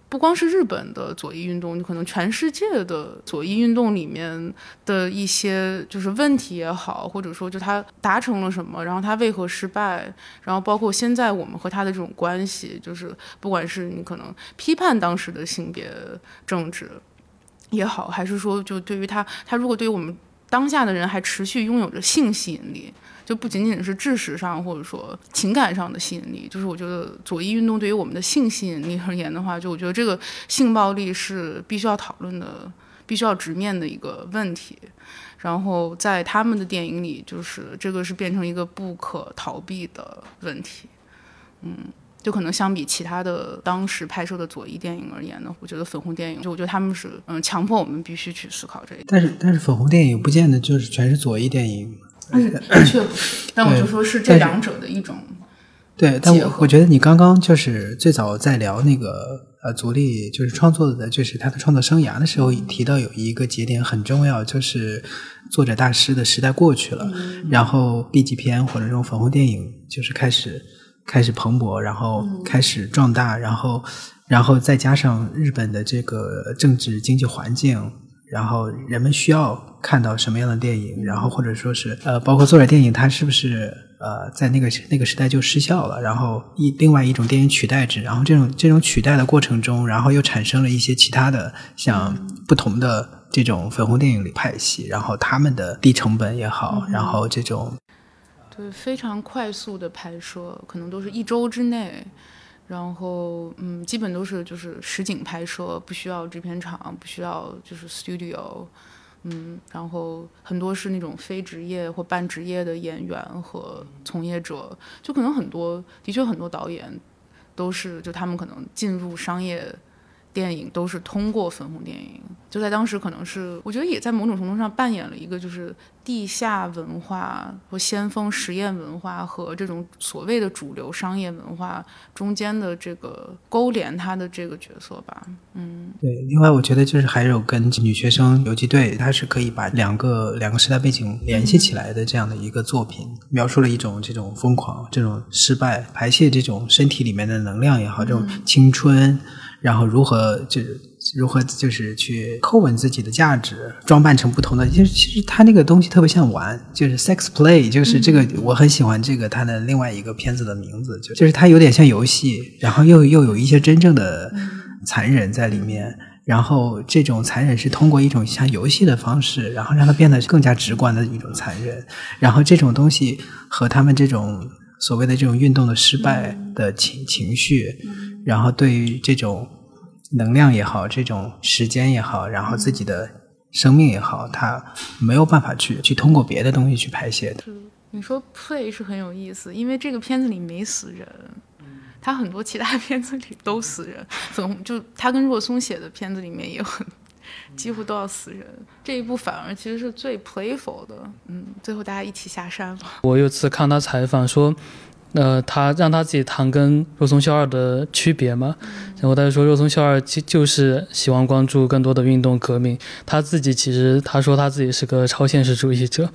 不光是日本的左翼运动，可能全世界的左翼运动里面的一些就是问题也好，或者说就他达成了什么，然后他为何失败，然后包括现在我们和他的这种关系，就是不管是你可能批判当时的性别政治也好，还是说就对于他，他如果对于我们当下的人还持续拥有着性吸引力。就不仅仅是知识上或者说情感上的吸引力，就是我觉得左翼运动对于我们的性吸引力而言的话，就我觉得这个性暴力是必须要讨论的、必须要直面的一个问题。然后在他们的电影里，就是这个是变成一个不可逃避的问题。嗯，就可能相比其他的当时拍摄的左翼电影而言呢，我觉得粉红电影，就我觉得他们是嗯强迫我们必须去思考这一点。但是但是粉红电影不见得就是全是左翼电影。嗯，的确不是，但我就说是这两者的一种。对，但我我觉得你刚刚就是最早在聊那个呃，足力就是创作的，就是他的创作生涯的时候，提到有一个节点很重要，就是作者大师的时代过去了，然后 B 级片或者这种粉红电影就是开始开始蓬勃，然后开始壮大，然后然后再加上日本的这个政治经济环境。然后人们需要看到什么样的电影？然后或者说是呃，包括作者电影，它是不是呃，在那个那个时代就失效了，然后一另外一种电影取代制，然后这种这种取代的过程中，然后又产生了一些其他的像不同的这种粉红电影里派系，然后他们的低成本也好，然后这种对非常快速的拍摄，可能都是一周之内，然后嗯，基本都是就是实景拍摄，不需要制片厂，不需要就是 studio。嗯，然后很多是那种非职业或半职业的演员和从业者，就可能很多，的确很多导演都是，就他们可能进入商业。电影都是通过粉红电影，就在当时可能是，我觉得也在某种程度上扮演了一个就是地下文化或先锋实验文化和这种所谓的主流商业文化中间的这个勾连，它的这个角色吧。嗯，对。另外，我觉得就是还有跟女学生游击队，它是可以把两个两个时代背景联系起来的这样的一个作品，描述了一种这种疯狂、这种失败、排泄这种身体里面的能量也好，这种青春。然后如何就是如何就是去叩问自己的价值，装扮成不同的，就是其实他那个东西特别像玩，就是 sex play，就是这个我很喜欢这个他的另外一个片子的名字，就就是它有点像游戏，然后又又有一些真正的残忍在里面，然后这种残忍是通过一种像游戏的方式，然后让它变得更加直观的一种残忍，然后这种东西和他们这种所谓的这种运动的失败的情情绪。然后对于这种能量也好，这种时间也好，然后自己的生命也好，他没有办法去去通过别的东西去排泄的。你说 play 是很有意思，因为这个片子里没死人，他很多其他片子里都死人。粉就他跟若松写的片子里面也很几乎都要死人，这一部反而其实是最 playful 的。嗯，最后大家一起下山了。我有次看他采访说。呃，他让他自己谈跟肉松孝二的区别嘛，然后他就说肉松孝二就就是喜欢关注更多的运动革命，他自己其实他说他自己是个超现实主义者，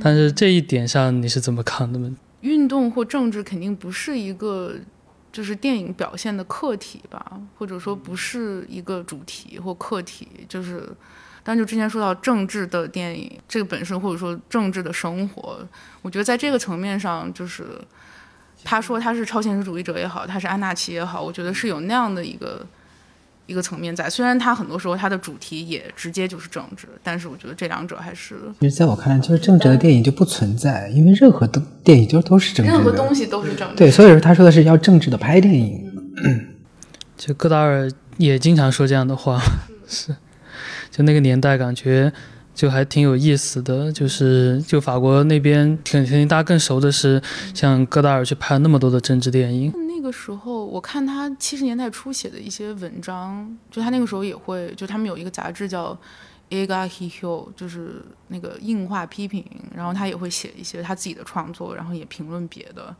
但是这一点上你是怎么看的呢？运动或政治肯定不是一个就是电影表现的客体吧，或者说不是一个主题或客体，就是，但就之前说到政治的电影这个本身，或者说政治的生活，我觉得在这个层面上就是。他说他是超现实主义者也好，他是安纳奇也好，我觉得是有那样的一个一个层面在。虽然他很多时候他的主题也直接就是政治，但是我觉得这两者还是。其实在我看来，就是政治的电影就不存在，因为任何的电影就都是政治。任何东西都是政治。对，所以说他说的是要政治的拍电影。就戈达尔也经常说这样的话，是，就那个年代感觉。就还挺有意思的，就是就法国那边，肯定大家更熟的是，像戈达尔去拍了那么多的政治电影。那个时候，我看他七十年代初写的一些文章，就他那个时候也会，就他们有一个杂志叫《a g a h i h o 就是那个硬化批评，然后他也会写一些他自己的创作，然后也评论别的。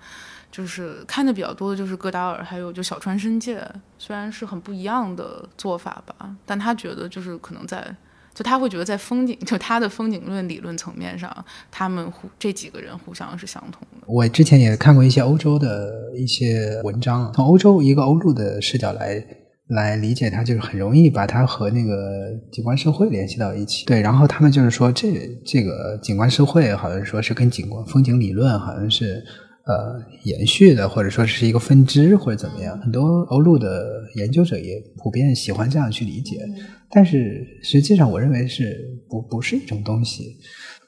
就是看的比较多的就是戈达尔，还有就小川伸介，虽然是很不一样的做法吧，但他觉得就是可能在。就他会觉得在风景，就他的风景论理论层面上，他们互这几个人互相是相同的。我之前也看过一些欧洲的一些文章，从欧洲一个欧陆的视角来来理解它，就是很容易把它和那个景观社会联系到一起。对，然后他们就是说，这这个景观社会好像说是跟景观风景理论好像是。呃，延续的，或者说是一个分支，或者怎么样，很多欧陆的研究者也普遍喜欢这样去理解。但是实际上，我认为是不不是一种东西。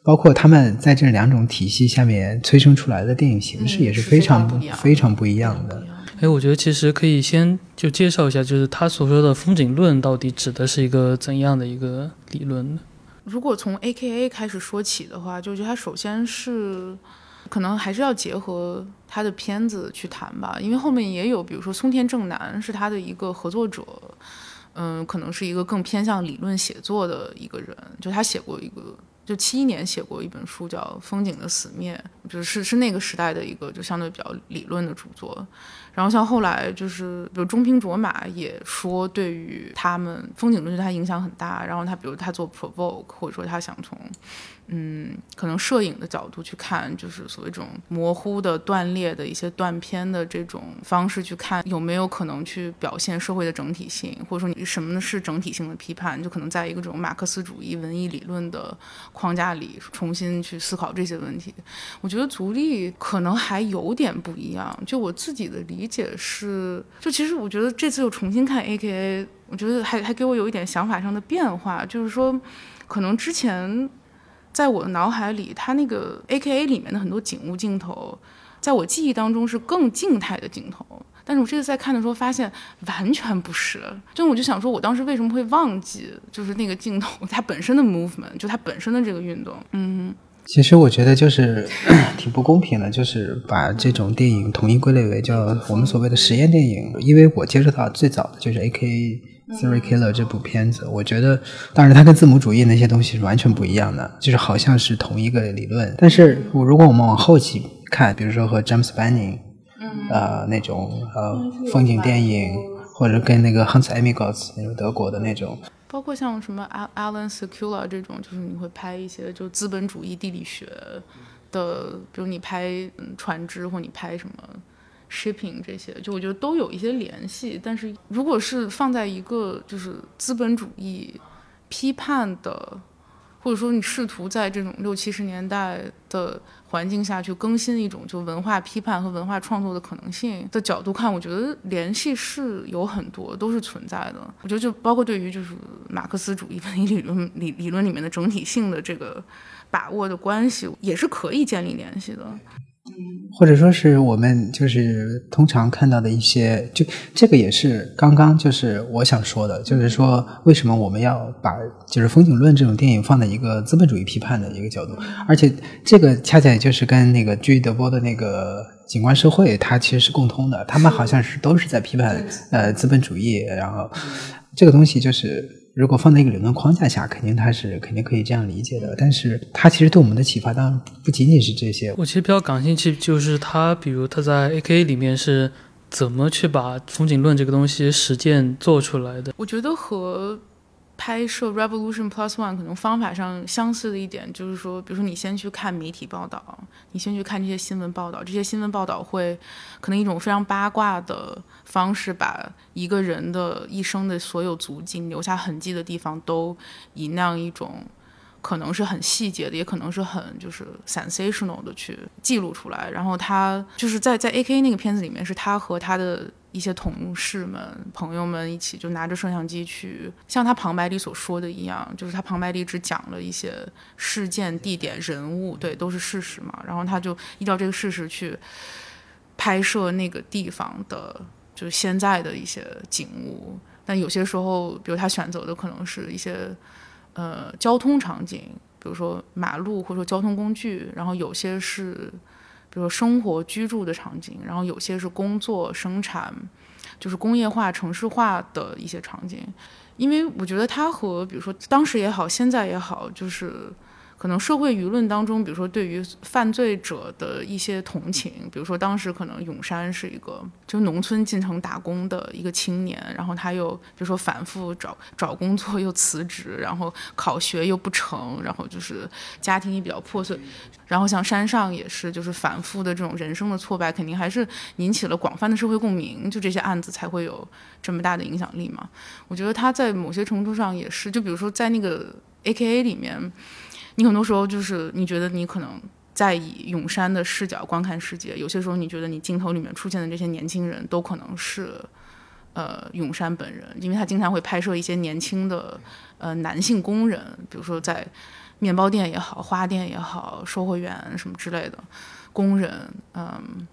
包括他们在这两种体系下面催生出来的电影形式也是非常非常不一样的。哎，我觉得其实可以先就介绍一下，就是他所说的风景论到底指的是一个怎样的一个理论呢？如果从 A.K.A 开始说起的话，就觉得它首先是。可能还是要结合他的片子去谈吧，因为后面也有，比如说松田正男是他的一个合作者，嗯，可能是一个更偏向理论写作的一个人，就他写过一个，就七一年写过一本书叫《风景的死灭》，就是是那个时代的一个就相对比较理论的著作。然后像后来就是，比如中平卓马也说，对于他们风景论对他影响很大。然后他比如他做 provoke，或者说他想从。嗯，可能摄影的角度去看，就是所谓这种模糊的、断裂的一些断片的这种方式去看，有没有可能去表现社会的整体性，或者说你什么是整体性的批判，就可能在一个这种马克思主义文艺理论的框架里重新去思考这些问题。我觉得足力可能还有点不一样。就我自己的理解是，就其实我觉得这次又重新看 A K A，我觉得还还给我有一点想法上的变化，就是说，可能之前在我的脑海里，它那个 A K A 里面的很多景物镜头，在我记忆当中是更静态的镜头。但是我这次在看的时候发现完全不是，就我就想说，我当时为什么会忘记，就是那个镜头它本身的 movement，就它本身的这个运动，嗯。其实我觉得就是 挺不公平的，就是把这种电影统一归类为叫我们所谓的实验电影，因为我接触到最早的就是 AKA Serial Killer 这部片子，我觉得当然它跟字母主义那些东西是完全不一样的，就是好像是同一个理论。但是我如果我们往后期看，比如说和 James Banning。呃，那种呃风景电影，或者跟那个 Hans Emigos 那种德国的那种，包括像什么 Alan Sekula 这种，就是你会拍一些就资本主义地理学的，比如你拍船只或你拍什么 shipping 这些，就我觉得都有一些联系。但是如果是放在一个就是资本主义批判的。或者说，你试图在这种六七十年代的环境下去更新一种就文化批判和文化创作的可能性的角度看，我觉得联系是有很多，都是存在的。我觉得就包括对于就是马克思主义文艺理论理理论里面的整体性的这个把握的关系，也是可以建立联系的。或者说是我们就是通常看到的一些，就这个也是刚刚就是我想说的，就是说为什么我们要把就是风景论这种电影放在一个资本主义批判的一个角度，而且这个恰恰也就是跟那个居德波的那个景观社会，它其实是共通的，他们好像是都是在批判呃资本主义，然后这个东西就是。如果放在一个理论框架下，肯定它是肯定可以这样理解的。但是它其实对我们的启发，当然不仅仅是这些。我其实比较感兴趣，就是他，比如他在 A K A 里面是怎么去把风景论这个东西实践做出来的？我觉得和。拍摄《Revolution Plus One》可能方法上相似的一点就是说，比如说你先去看媒体报道，你先去看这些新闻报道，这些新闻报道会可能一种非常八卦的方式，把一个人的一生的所有足迹、留下痕迹的地方，都以那样一种可能是很细节的，也可能是很就是 sensational 的去记录出来。然后他就是在在 A.K. 那个片子里面，是他和他的。一些同事们、朋友们一起就拿着摄像机去，像他旁白里所说的一样，就是他旁白里只讲了一些事件、地点、人物，对，都是事实嘛。然后他就依照这个事实去拍摄那个地方的，就是现在的一些景物。但有些时候，比如他选择的可能是一些呃交通场景，比如说马路或者说交通工具，然后有些是。比如说生活居住的场景，然后有些是工作生产，就是工业化城市化的一些场景，因为我觉得它和比如说当时也好，现在也好，就是。可能社会舆论当中，比如说对于犯罪者的一些同情，比如说当时可能永山是一个就农村进城打工的一个青年，然后他又比如说反复找找工作又辞职，然后考学又不成，然后就是家庭也比较破碎，然后像山上也是就是反复的这种人生的挫败，肯定还是引起了广泛的社会共鸣，就这些案子才会有这么大的影响力嘛。我觉得他在某些程度上也是，就比如说在那个 A K A 里面。你很多时候就是你觉得你可能在以永山的视角观看世界，有些时候你觉得你镜头里面出现的这些年轻人都可能是，呃，永山本人，因为他经常会拍摄一些年轻的呃男性工人，比如说在面包店也好、花店也好、售货员什么之类的工人，嗯。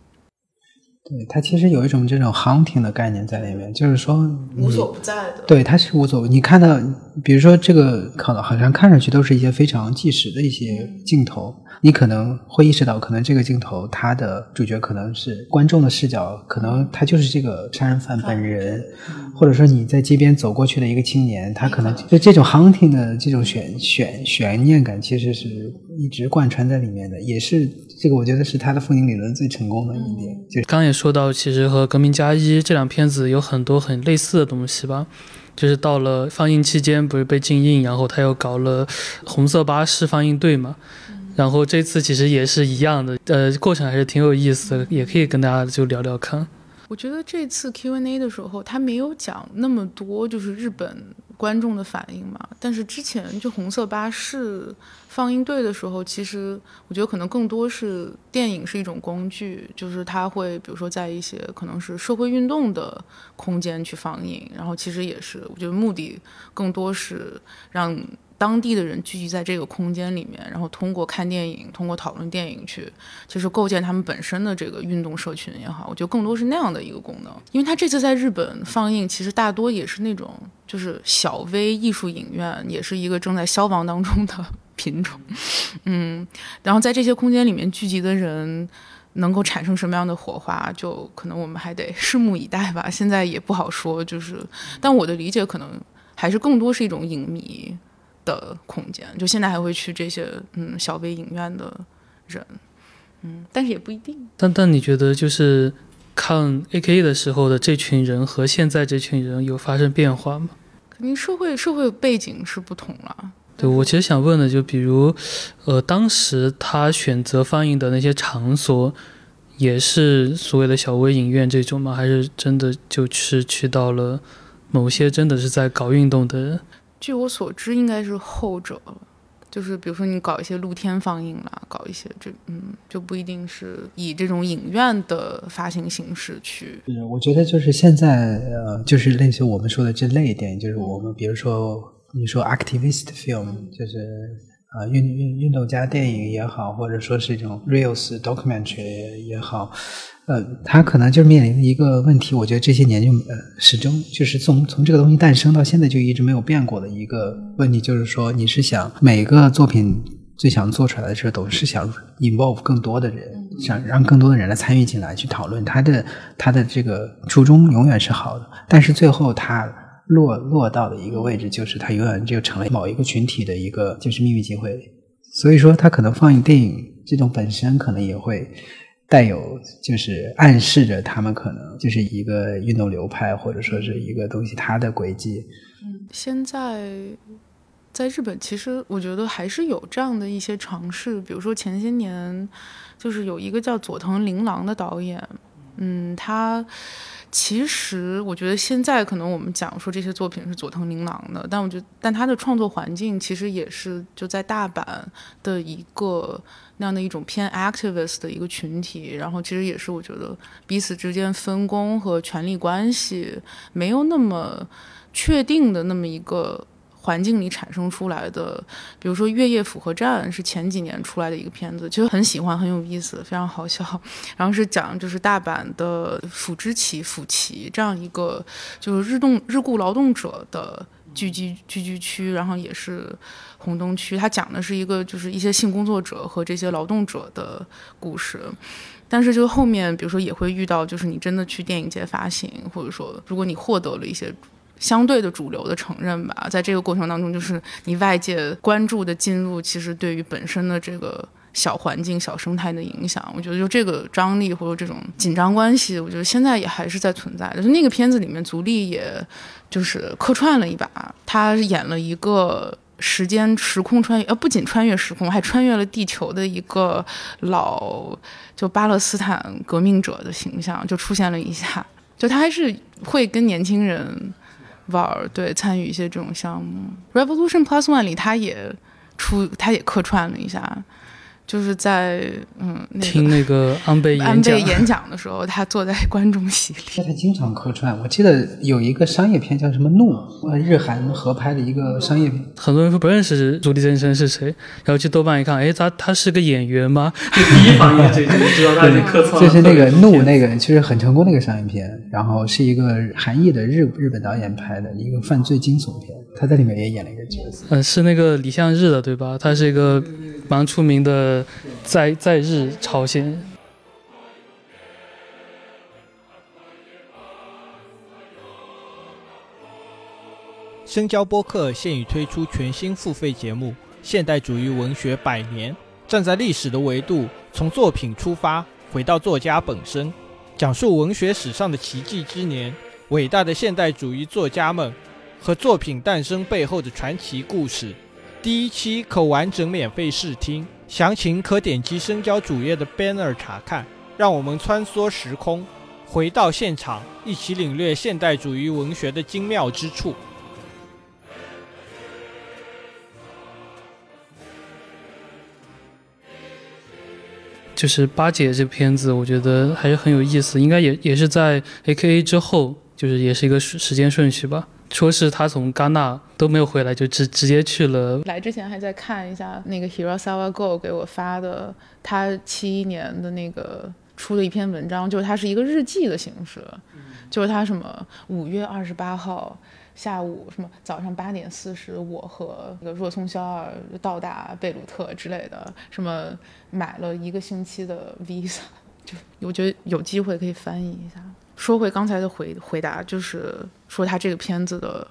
对它其实有一种这种 hunting 的概念在里面，就是说无所不在的。对，它是无所。你看到，比如说这个，可能好像看上去都是一些非常纪实的一些镜头，你可能会意识到，可能这个镜头它的主角可能是观众的视角，可能他就是这个杀人犯本人，或者说你在街边走过去的一个青年，他可能就这种 hunting 的这种悬悬悬念感，其实是一直贯穿在里面的，也是。这个我觉得是他的风景理论最成功的一点。就刚也说到，其实和《革命加一》这两片子有很多很类似的东西吧。就是到了放映期间，不是被禁映，然后他又搞了红色巴士放映队嘛。然后这次其实也是一样的，呃，过程还是挺有意思的，也可以跟大家就聊聊看。我觉得这次 Q&A 的时候，他没有讲那么多，就是日本观众的反应嘛。但是之前就红色巴士放映队的时候，其实我觉得可能更多是电影是一种工具，就是它会比如说在一些可能是社会运动的空间去放映，然后其实也是我觉得目的更多是让。当地的人聚集在这个空间里面，然后通过看电影、通过讨论电影去，就是构建他们本身的这个运动社群也好，我觉得更多是那样的一个功能。因为他这次在日本放映，其实大多也是那种就是小微艺术影院，也是一个正在消亡当中的 品种。嗯，然后在这些空间里面聚集的人，能够产生什么样的火花，就可能我们还得拭目以待吧。现在也不好说，就是，但我的理解可能还是更多是一种影迷。的空间，就现在还会去这些嗯小微影院的人，嗯，但是也不一定。但但你觉得就是看 A K 的时候的这群人和现在这群人有发生变化吗？肯定社会社会背景是不同了。对我其实想问的就比如，呃，当时他选择放映的那些场所，也是所谓的小微影院这种吗？还是真的就是去到了某些真的是在搞运动的？据我所知，应该是后者，就是比如说你搞一些露天放映啦，搞一些这嗯，就不一定是以这种影院的发行形式去。嗯，我觉得就是现在呃，就是类似我们说的这类电影，就是我们比如说你说 activist film，就是啊运运运动家电影也好，或者说是一种 reels documentary 也好。呃，他可能就是面临的一个问题，我觉得这些年就呃始终就是从从这个东西诞生到现在就一直没有变过的一个问题，就是说你是想每个作品最想做出来的时候都是想 involve 更多的人，想让更多的人来参与进来去讨论，他的他的这个初衷永远是好的，但是最后他落落到的一个位置就是他永远就成了某一个群体的一个就是秘密机会，所以说他可能放映电影这种本身可能也会。带有就是暗示着他们可能就是一个运动流派，或者说是一个东西，它的轨迹。嗯，现在在日本，其实我觉得还是有这样的一些尝试，比如说前些年，就是有一个叫佐藤琳琅的导演，嗯，他。其实我觉得现在可能我们讲说这些作品是佐藤玲郎的，但我觉得，但他的创作环境其实也是就在大阪的一个那样的一种偏 activist 的一个群体，然后其实也是我觉得彼此之间分工和权力关系没有那么确定的那么一个。环境里产生出来的，比如说《月夜复合战》是前几年出来的一个片子，其实很喜欢，很有意思，非常好笑。然后是讲就是大阪的府之崎府崎这样一个就是日动日雇劳动者的聚集聚居区，然后也是红灯区。它讲的是一个就是一些性工作者和这些劳动者的故事，但是就后面比如说也会遇到，就是你真的去电影节发行，或者说如果你获得了一些。相对的主流的承认吧，在这个过程当中，就是你外界关注的进入，其实对于本身的这个小环境、小生态的影响，我觉得就这个张力或者这种紧张关系，我觉得现在也还是在存在的。就那个片子里面，足利也就是客串了一把，他演了一个时间时空穿越，呃，不仅穿越时空，还穿越了地球的一个老就巴勒斯坦革命者的形象，就出现了一下，就他还是会跟年轻人。玩儿对参与一些这种项目，Revolution Plus One 里他也出，他也客串了一下。就是在嗯，听那个 安倍安倍演讲的时候，他坐在观众席里。他经常客串，我记得有一个商业片叫什么《怒》，日韩合拍的一个商业片。很多人说不认识朱莉真生是谁，然后去豆瓣一看，哎，他他是个演员吗？第一反应就知道他是客串了。就是那个《怒》那个，其实很成功的一个商业片，然后是一个韩裔的日日本导演拍的一个犯罪惊悚片，他在里面也演了一个角色。嗯，是那个李相日的对吧？他是一个蛮出名的。在在日朝鲜。深交播客现已推出全新付费节目《现代主义文学百年》，站在历史的维度，从作品出发，回到作家本身，讲述文学史上的奇迹之年，伟大的现代主义作家们和作品诞生背后的传奇故事。第一期可完整免费试听。详情可点击深交主页的 banner 查看。让我们穿梭时空，回到现场，一起领略现代主义文学的精妙之处。就是八姐这片子，我觉得还是很有意思，应该也也是在 A K A 之后，就是也是一个时时间顺序吧。说是他从戛纳都没有回来，就直直接去了。来之前还在看一下那个 Hirosawa Go 给我发的，他七一年的那个出的一篇文章，就是它是一个日记的形式，就是他什么五月二十八号。下午什么？早上八点四十，我和那个若松肖二到达贝鲁特之类的。什么买了一个星期的 visa，就我觉得有机会可以翻译一下。说回刚才的回回答，就是说他这个片子的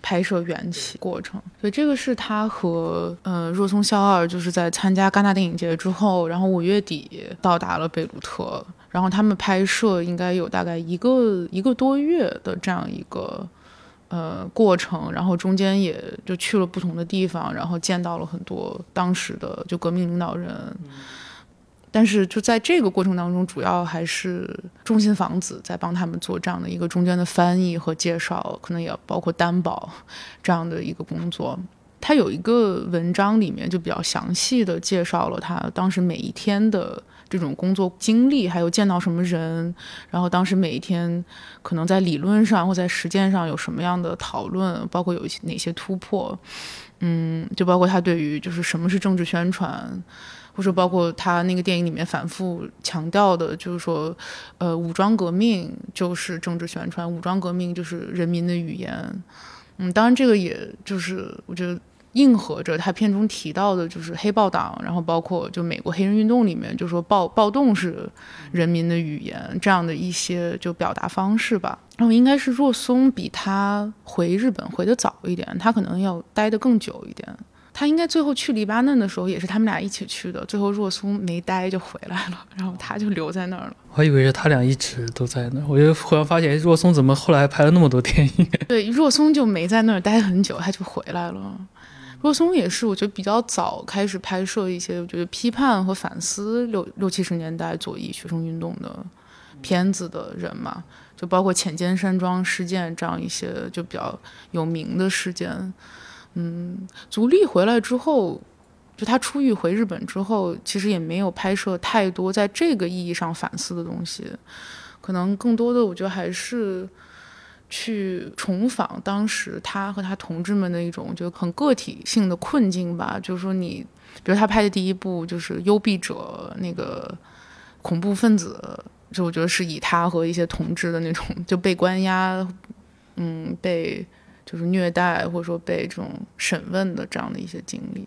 拍摄缘起过程。所以这个是他和呃若松肖二就是在参加戛纳电影节之后，然后五月底到达了贝鲁特，然后他们拍摄应该有大概一个一个多月的这样一个。呃，过程，然后中间也就去了不同的地方，然后见到了很多当时的就革命领导人。但是就在这个过程当中，主要还是中心房子在帮他们做这样的一个中间的翻译和介绍，可能也包括担保 这样的一个工作。他有一个文章里面就比较详细的介绍了他当时每一天的。这种工作经历，还有见到什么人，然后当时每一天可能在理论上或在实践上有什么样的讨论，包括有一些哪些突破，嗯，就包括他对于就是什么是政治宣传，或者包括他那个电影里面反复强调的，就是说，呃，武装革命就是政治宣传，武装革命就是人民的语言，嗯，当然这个也就是我觉得。应和着他片中提到的，就是黑豹党，然后包括就美国黑人运动里面，就说暴暴动是人民的语言这样的一些就表达方式吧。然后应该是若松比他回日本回的早一点，他可能要待得更久一点。他应该最后去黎巴嫩的时候也是他们俩一起去的，最后若松没待就回来了，然后他就留在那儿了。我还以为是他俩一直都在那儿，我就忽然发现若松怎么后来还拍了那么多电影？对，若松就没在那儿待很久，他就回来了。若松也是，我觉得比较早开始拍摄一些，我觉得批判和反思六六七十年代左翼学生运动的片子的人嘛，就包括浅间山庄事件这样一些就比较有名的事件。嗯，足利回来之后，就他出狱回日本之后，其实也没有拍摄太多在这个意义上反思的东西，可能更多的我觉得还是。去重访当时他和他同志们的一种就很个体性的困境吧，就是说你，比如他拍的第一部就是《幽闭者》，那个恐怖分子，就我觉得是以他和一些同志的那种就被关押，嗯，被。就是虐待或者说被这种审问的这样的一些经历，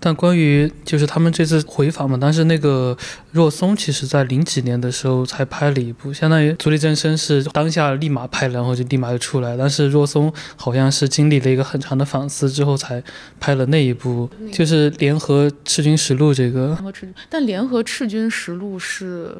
但关于就是他们这次回访嘛，但是那个若松其实在零几年的时候才拍了一部，相当于足利真生是当下立马拍，然后就立马就出来，但是若松好像是经历了一个很长的反思之后才拍了那一部，就是《联合赤军实录》这个。联合赤军，但《联合赤军实录》是。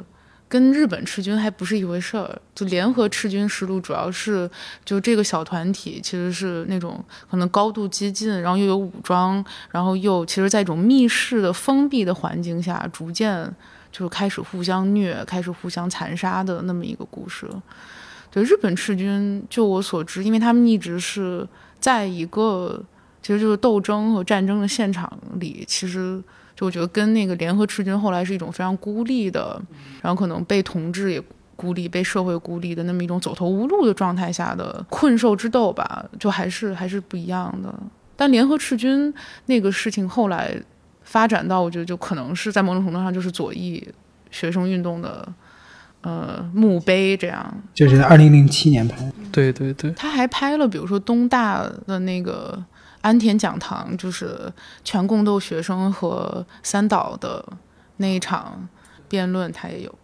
跟日本赤军还不是一回事儿，就联合赤军实录主要是就这个小团体其实是那种可能高度激进，然后又有武装，然后又其实在一种密室的封闭的环境下，逐渐就是开始互相虐，开始互相残杀的那么一个故事。对日本赤军，就我所知，因为他们一直是在一个其实就是斗争和战争的现场里，其实。就我觉得跟那个联合赤军后来是一种非常孤立的，然后可能被同志也孤立，被社会孤立的那么一种走投无路的状态下的困兽之斗吧，就还是还是不一样的。但联合赤军那个事情后来发展到，我觉得就可能是在某种程度上就是左翼学生运动的呃墓碑这样。就是在二零零七年拍，对对对。他还拍了，比如说东大的那个。安田讲堂就是全共斗学生和三岛的那一场辩论，他也有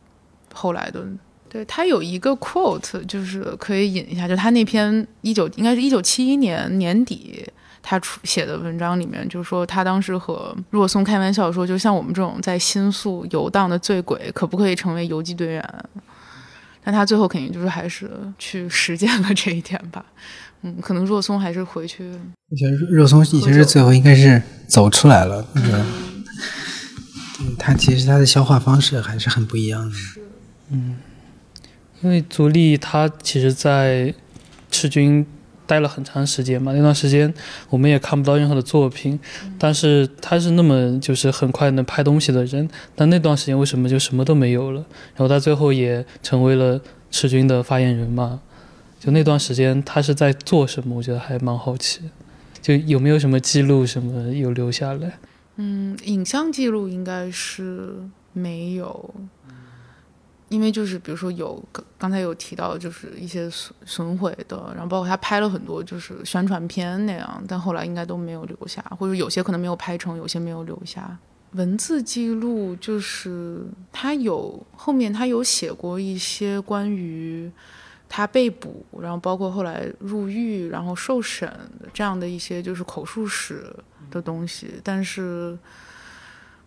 后来的。对他有一个 quote，就是可以引一下，就他那篇一九应该是一九七一年年底他出写的文章里面，就是说他当时和若松开玩笑说，就像我们这种在新宿游荡的醉鬼，可不可以成为游击队员？但他最后肯定就是还是去实践了这一点吧。嗯，可能若松还是回去。我觉得若松其实最后应该是走出来了。嗯，他其实他的消化方式还是很不一样的。嗯，因为足利他其实，在赤军待了很长时间嘛，那段时间我们也看不到任何的作品，但是他是那么就是很快能拍东西的人，但那段时间为什么就什么都没有了？然后他最后也成为了赤军的发言人嘛？就那段时间他是在做什么？我觉得还蛮好奇，就有没有什么记录什么有留下来？嗯，影像记录应该是没有。因为就是比如说有刚才有提到就是一些损损毁的，然后包括他拍了很多就是宣传片那样，但后来应该都没有留下，或者有些可能没有拍成，有些没有留下文字记录。就是他有后面他有写过一些关于他被捕，然后包括后来入狱，然后受审这样的一些就是口述史的东西，但是。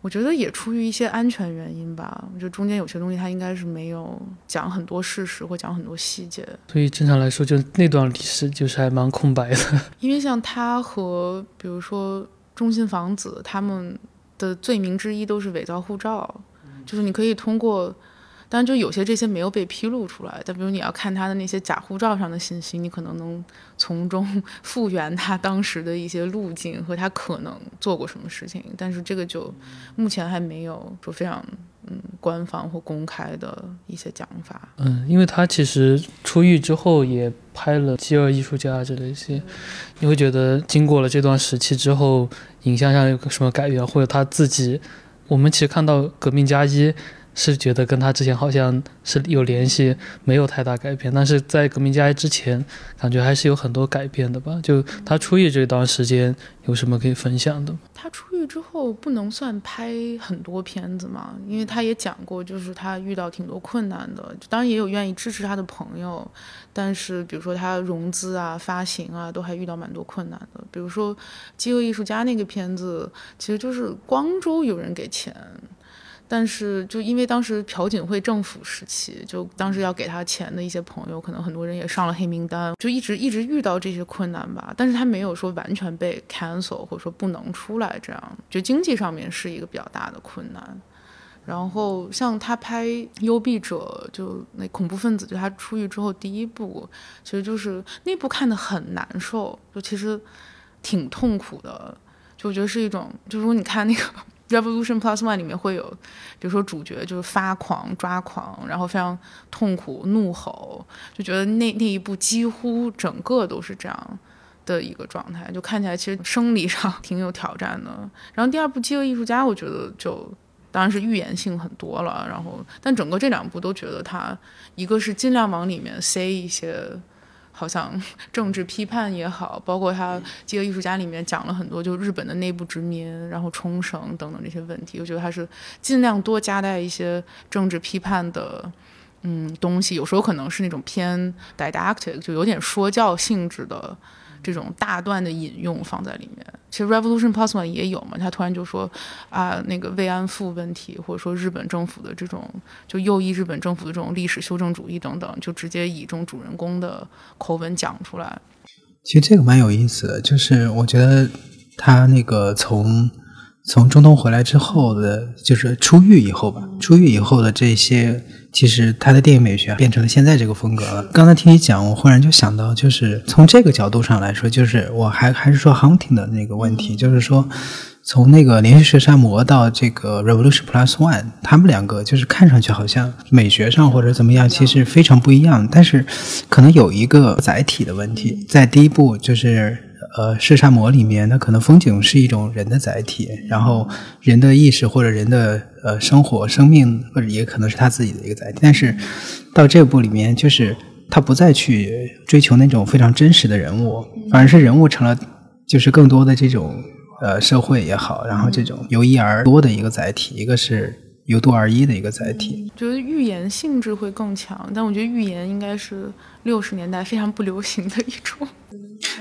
我觉得也出于一些安全原因吧，我觉得中间有些东西他应该是没有讲很多事实或讲很多细节，所以正常来说，就那段历史就是还蛮空白的。因为像他和比如说中信房子他们的罪名之一都是伪造护照，就是你可以通过。但，就有些这些没有被披露出来。但比如你要看他的那些假护照上的信息，你可能能从中 复原他当时的一些路径和他可能做过什么事情。但是这个就目前还没有说非常嗯官方或公开的一些讲法。嗯，因为他其实出狱之后也拍了《饥饿艺术家》之类一些，你会觉得经过了这段时期之后，影像上有个什么改变，或者他自己，我们其实看到《革命加一》。是觉得跟他之前好像是有联系，没有太大改变。但是在革命家之前，感觉还是有很多改变的吧？就他出狱这段时间，有什么可以分享的？他出狱之后不能算拍很多片子嘛，因为他也讲过，就是他遇到挺多困难的。当然也有愿意支持他的朋友，但是比如说他融资啊、发行啊，都还遇到蛮多困难的。比如说《饥饿艺术家》那个片子，其实就是光州有人给钱。但是，就因为当时朴槿惠政府时期，就当时要给他钱的一些朋友，可能很多人也上了黑名单，就一直一直遇到这些困难吧。但是他没有说完全被 cancel，或者说不能出来这样。就经济上面是一个比较大的困难。然后像他拍《幽闭者》，就那恐怖分子，就他出狱之后第一部，其实就是那部看的很难受，就其实挺痛苦的。就我觉得是一种，就如果你看那个。Revolution Plus One 里面会有，比如说主角就是发狂、抓狂，然后非常痛苦、怒吼，就觉得那那一部几乎整个都是这样的一个状态，就看起来其实生理上 挺有挑战的。然后第二部《饥饿艺术家》，我觉得就当然是预言性很多了，然后但整个这两部都觉得它一个是尽量往里面塞一些。好像 政治批判也好，包括他《饥饿艺术家》里面讲了很多，就日本的内部殖民，然后冲绳等等这些问题。我觉得他是尽量多夹带一些政治批判的嗯东西，有时候可能是那种偏 didactic，就有点说教性质的。这种大段的引用放在里面，其实 Revolution Plus One 也有嘛。他突然就说啊，那个慰安妇问题，或者说日本政府的这种就右翼日本政府的这种历史修正主义等等，就直接以这种主人公的口吻讲出来。其实这个蛮有意思的，就是我觉得他那个从从中东回来之后的，就是出狱以后吧，出狱以后的这些。其实他的电影美学变成了现在这个风格了。刚才听你讲，我忽然就想到，就是从这个角度上来说，就是我还还是说 hunting 的那个问题，就是说从那个连续射杀魔到这个 revolution plus one，他们两个就是看上去好像美学上或者怎么样，其实非常不一样。但是可能有一个载体的问题，在第一部就是。呃，射杀魔里面，它可能风景是一种人的载体，然后人的意识或者人的呃生活、生命，或者也可能是他自己的一个载体。但是到这部里面，就是他不再去追求那种非常真实的人物，反而是人物成了就是更多的这种呃社会也好，然后这种由一而多的一个载体，一个是由多而一的一个载体。觉得预言性质会更强，但我觉得预言应该是六十年代非常不流行的一种。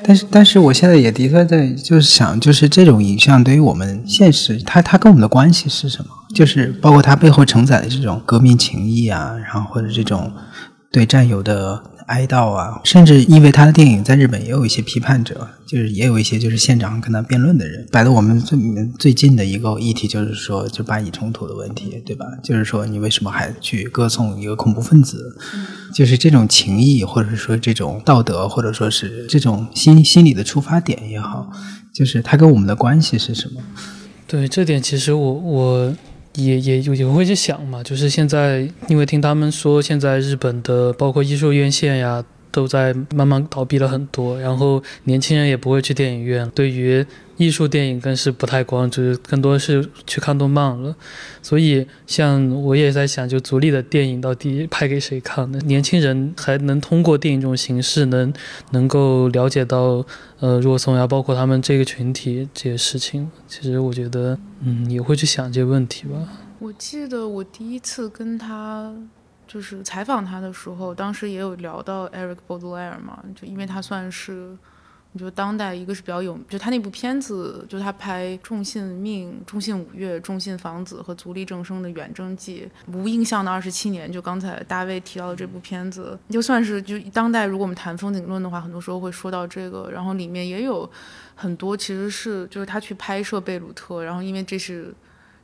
但是，但是我现在也的确在就是想，就是这种影像对于我们现实，它它跟我们的关系是什么？就是包括它背后承载的这种革命情谊啊，然后或者这种对战友的哀悼啊，甚至因为他的电影在日本也有一些批判者，就是也有一些就是现场跟他辩论的人。摆到我们最最近的一个议题就是说，就巴以冲突的问题，对吧？就是说你为什么还去歌颂一个恐怖分子？就是这种情谊，或者说这种道德，或者说是这种心心理的出发点也好，就是他跟我们的关系是什么？对这点，其实我我。也也也会去想嘛，就是现在，因为听他们说，现在日本的包括艺术院线呀，都在慢慢倒闭了很多，然后年轻人也不会去电影院，对于艺术电影更是不太关注，更多是去看动漫了。所以，像我也在想，就足力的电影到底拍给谁看呢？年轻人还能通过电影这种形式，能能够了解到。呃，若松呀，包括他们这个群体这些事情，其实我觉得，嗯，也会去想这些问题吧。我记得我第一次跟他就是采访他的时候，当时也有聊到 Eric Baudelaire 嘛，就因为他算是。我觉得当代一个是比较有，就他那部片子，就他拍《众信命》《众信五月》《众信房子》和《足利正生的远征记》，无印象的二十七年，就刚才大卫提到的这部片子，就算是就当代，如果我们谈风景论的话，很多时候会说到这个。然后里面也有很多其实是就是他去拍摄贝鲁特，然后因为这是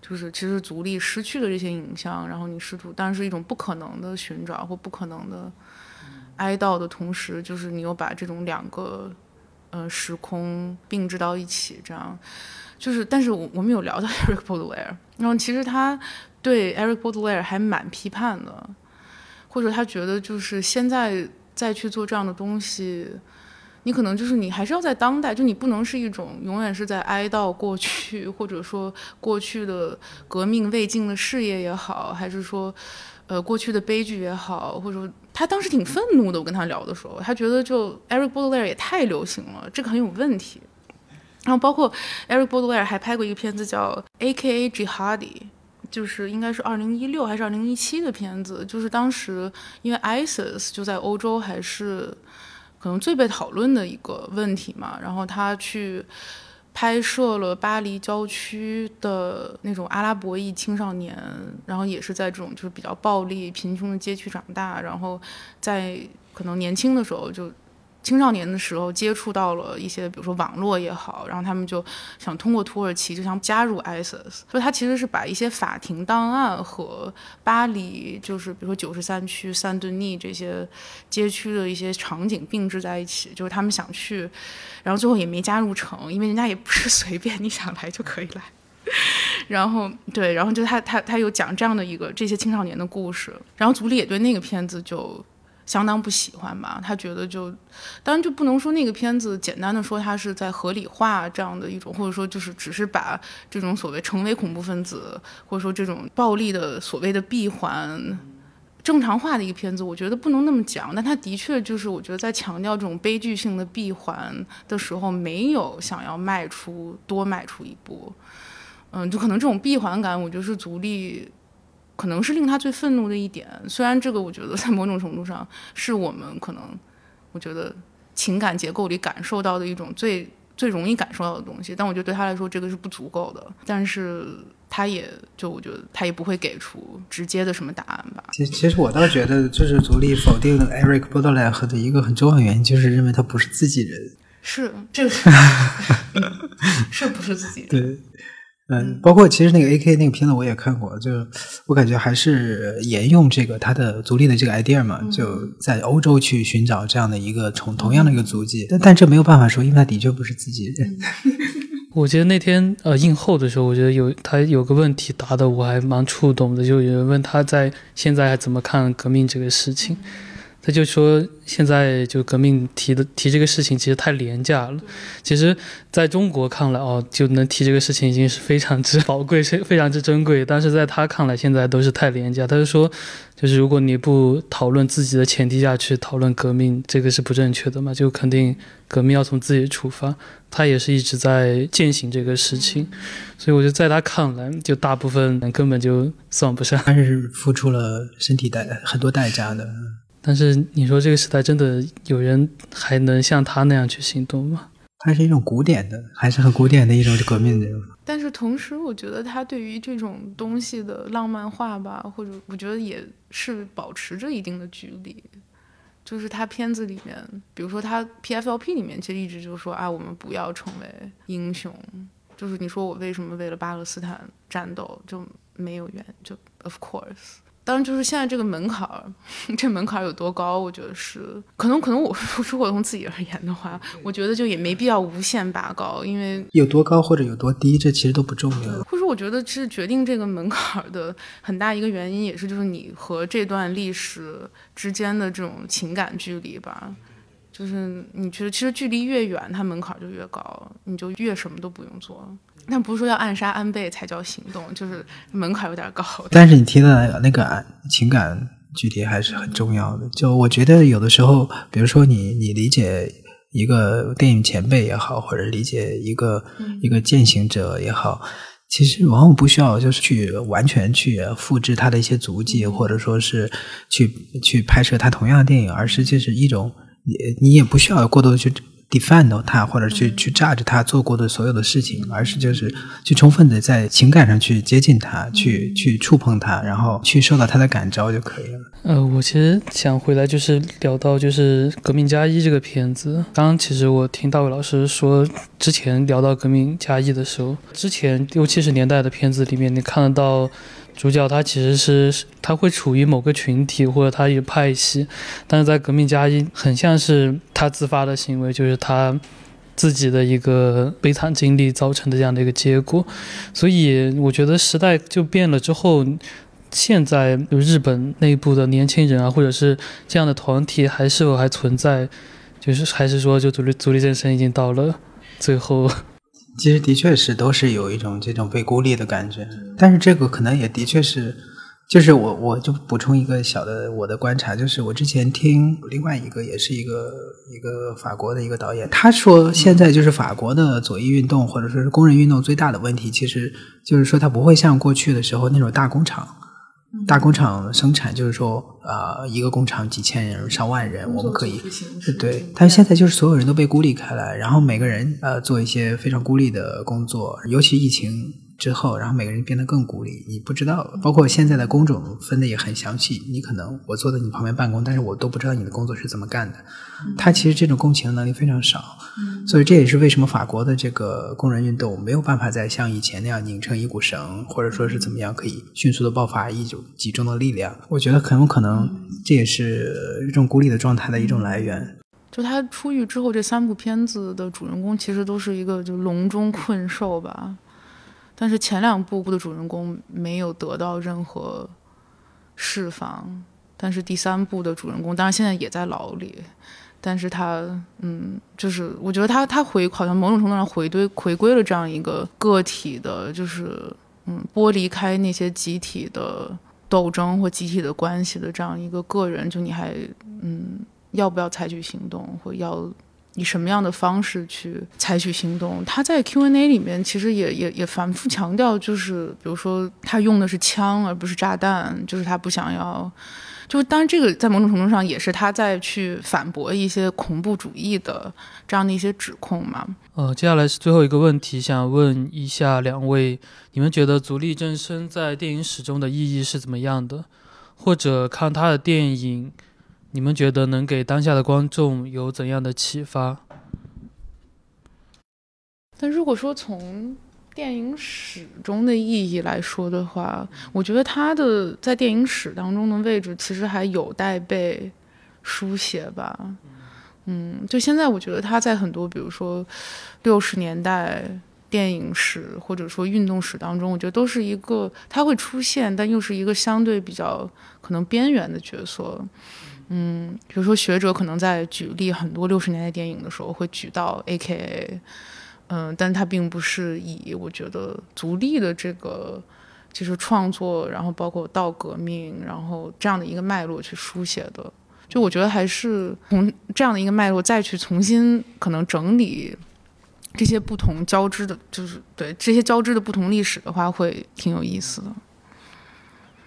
就是其实足力失去的这些影像，然后你试图但是一种不可能的寻找或不可能的哀悼的同时，就是你又把这种两个。呃，时空并置到一起，这样就是，但是我我们有聊到 Eric Baudelaire，然后其实他对 Eric Baudelaire 还蛮批判的，或者他觉得就是现在再去做这样的东西，你可能就是你还是要在当代，就你不能是一种永远是在哀悼过去，或者说过去的革命未尽的事业也好，还是说。呃，过去的悲剧也好，或者说他当时挺愤怒的。我跟他聊的时候，他觉得就 Eric Baudelaire 也太流行了，这个很有问题。然后包括 Eric Baudelaire 还拍过一个片子叫 A.K.A. Jihadi，就是应该是二零一六还是二零一七的片子，就是当时因为 ISIS 就在欧洲还是可能最被讨论的一个问题嘛，然后他去。拍摄了巴黎郊区的那种阿拉伯裔青少年，然后也是在这种就是比较暴力、贫穷的街区长大，然后在可能年轻的时候就。青少年的时候接触到了一些，比如说网络也好，然后他们就想通过土耳其就想加入 ISIS，所以他其实是把一些法庭档案和巴黎，就是比如说九十三区、三顿尼这些街区的一些场景并置在一起，就是他们想去，然后最后也没加入成，因为人家也不是随便你想来就可以来。然后对，然后就他他他有讲这样的一个这些青少年的故事，然后组里也对那个片子就。相当不喜欢吧？他觉得就，当然就不能说那个片子简单的说他是在合理化这样的一种，或者说就是只是把这种所谓成为恐怖分子，或者说这种暴力的所谓的闭环正常化的一个片子。我觉得不能那么讲，但他的确就是我觉得在强调这种悲剧性的闭环的时候，没有想要迈出多迈出一步。嗯，就可能这种闭环感，我觉得是足力。可能是令他最愤怒的一点，虽然这个我觉得在某种程度上是我们可能，我觉得情感结构里感受到的一种最最容易感受到的东西，但我觉得对他来说这个是不足够的。但是他也就我觉得他也不会给出直接的什么答案吧。其其实我倒觉得，就是足力否定 Eric Baudelaire 的一个很重要原因，就是认为他不是自己人。是，这是 是不是自己人？对。嗯，包括其实那个 A K 那个片子我也看过，就我感觉还是沿用这个他的足力的这个 idea 嘛，就在欧洲去寻找这样的一个同同样的一个足迹，但但这没有办法说，因为他的确不是自己人。我觉得那天呃映后的时候，我觉得有他有个问题答的我还蛮触动的，就有人问他在现在还怎么看革命这个事情。他就说，现在就革命提的提这个事情其实太廉价了。其实，在中国看来，哦，就能提这个事情已经是非常之 宝贵、是非常之珍贵。但是在他看来，现在都是太廉价。他就说，就是如果你不讨论自己的前提下去讨论革命，这个是不正确的嘛？就肯定革命要从自己出发。他也是一直在践行这个事情，所以我觉得在他看来，就大部分人根本就算不上，还是付出了身体代很多代价的。但是你说这个时代真的有人还能像他那样去行动吗？它是一种古典的，还是很古典的一种革命的。但是同时，我觉得他对于这种东西的浪漫化吧，或者我觉得也是保持着一定的距离。就是他片子里面，比如说他 PFLP 里面，其实一直就说啊，我们不要成为英雄。就是你说我为什么为了巴勒斯坦战斗就没有缘？就 Of course。当然，就是现在这个门槛儿，这门槛儿有多高？我觉得是可能，可能我 如果从自己而言的话，我觉得就也没必要无限拔高，因为有多高或者有多低，这其实都不重要。或者我觉得是决定这个门槛儿的很大一个原因，也是就是你和这段历史之间的这种情感距离吧。就是你觉得其实距离越远，它门槛就越高，你就越什么都不用做。但不是说要暗杀安倍才叫行动，就是门槛有点高。但是你提的那个情感距离还是很重要的。就我觉得有的时候，比如说你你理解一个电影前辈也好，或者理解一个一个践行者也好，其实往往不需要就是去完全去复制他的一些足迹，或者说是去去拍摄他同样的电影，而是就是一种你你也不需要过多的去。defend 他，或者去去炸着他做过的所有的事情，而是就是去充分的在情感上去接近他，去去触碰他，然后去受到他的感召就可以了。呃，我其实想回来就是聊到就是《革命加一》这个片子。刚刚其实我听大卫老师说，之前聊到《革命加一》的时候，之前六七十年代的片子里面，你看得到。主角他其实是他会处于某个群体或者他一派系，但是在革命家一很像是他自发的行为，就是他自己的一个悲惨经历造成的这样的一个结果。所以我觉得时代就变了之后，现在日本内部的年轻人啊，或者是这样的团体还是否还存在？就是还是说，就足力足力健身已经到了最后。其实的确是都是有一种这种被孤立的感觉，但是这个可能也的确是，就是我我就补充一个小的我的观察，就是我之前听另外一个也是一个一个法国的一个导演，他说现在就是法国的左翼运动或者说是工人运动最大的问题，其实就是说它不会像过去的时候那种大工厂。大工厂生产就是说，呃，一个工厂几千人、上万人，我们可以，对。但是现在就是所有人都被孤立开来，然后每个人呃做一些非常孤立的工作，尤其疫情。之后，然后每个人变得更孤立。你不知道，包括现在的工种分的也很详细。你可能我坐在你旁边办公，但是我都不知道你的工作是怎么干的。他其实这种共情能力非常少，所以这也是为什么法国的这个工人运动没有办法再像以前那样拧成一股绳，或者说是怎么样可以迅速的爆发一种集中的力量。我觉得很有可能这也是一种孤立的状态的一种来源。就他出狱之后，这三部片子的主人公其实都是一个就笼中困兽吧。但是前两部的主人公没有得到任何释放，但是第三部的主人公当然现在也在牢里，但是他嗯，就是我觉得他他回好像某种程度上回归回归了这样一个个体的，就是嗯，剥离开那些集体的斗争或集体的关系的这样一个个人，就你还嗯，要不要采取行动或要。以什么样的方式去采取行动？他在 Q&A 里面其实也也也反复强调，就是比如说他用的是枪而不是炸弹，就是他不想要。就当然这个在某种程度上也是他在去反驳一些恐怖主义的这样的一些指控嘛。呃，接下来是最后一个问题，想问一下两位，你们觉得足利正生在电影史中的意义是怎么样的？或者看他的电影？你们觉得能给当下的观众有怎样的启发？但如果说从电影史中的意义来说的话，我觉得他的在电影史当中的位置其实还有待被书写吧。嗯，就现在我觉得他在很多，比如说六十年代电影史或者说运动史当中，我觉得都是一个他会出现，但又是一个相对比较可能边缘的角色。嗯，比如说学者可能在举例很多六十年代电影的时候，会举到 A.K.A，嗯，但他并不是以我觉得足力的这个就是创作，然后包括到革命，然后这样的一个脉络去书写的。就我觉得还是从这样的一个脉络再去重新可能整理这些不同交织的，就是对这些交织的不同历史的话，会挺有意思的。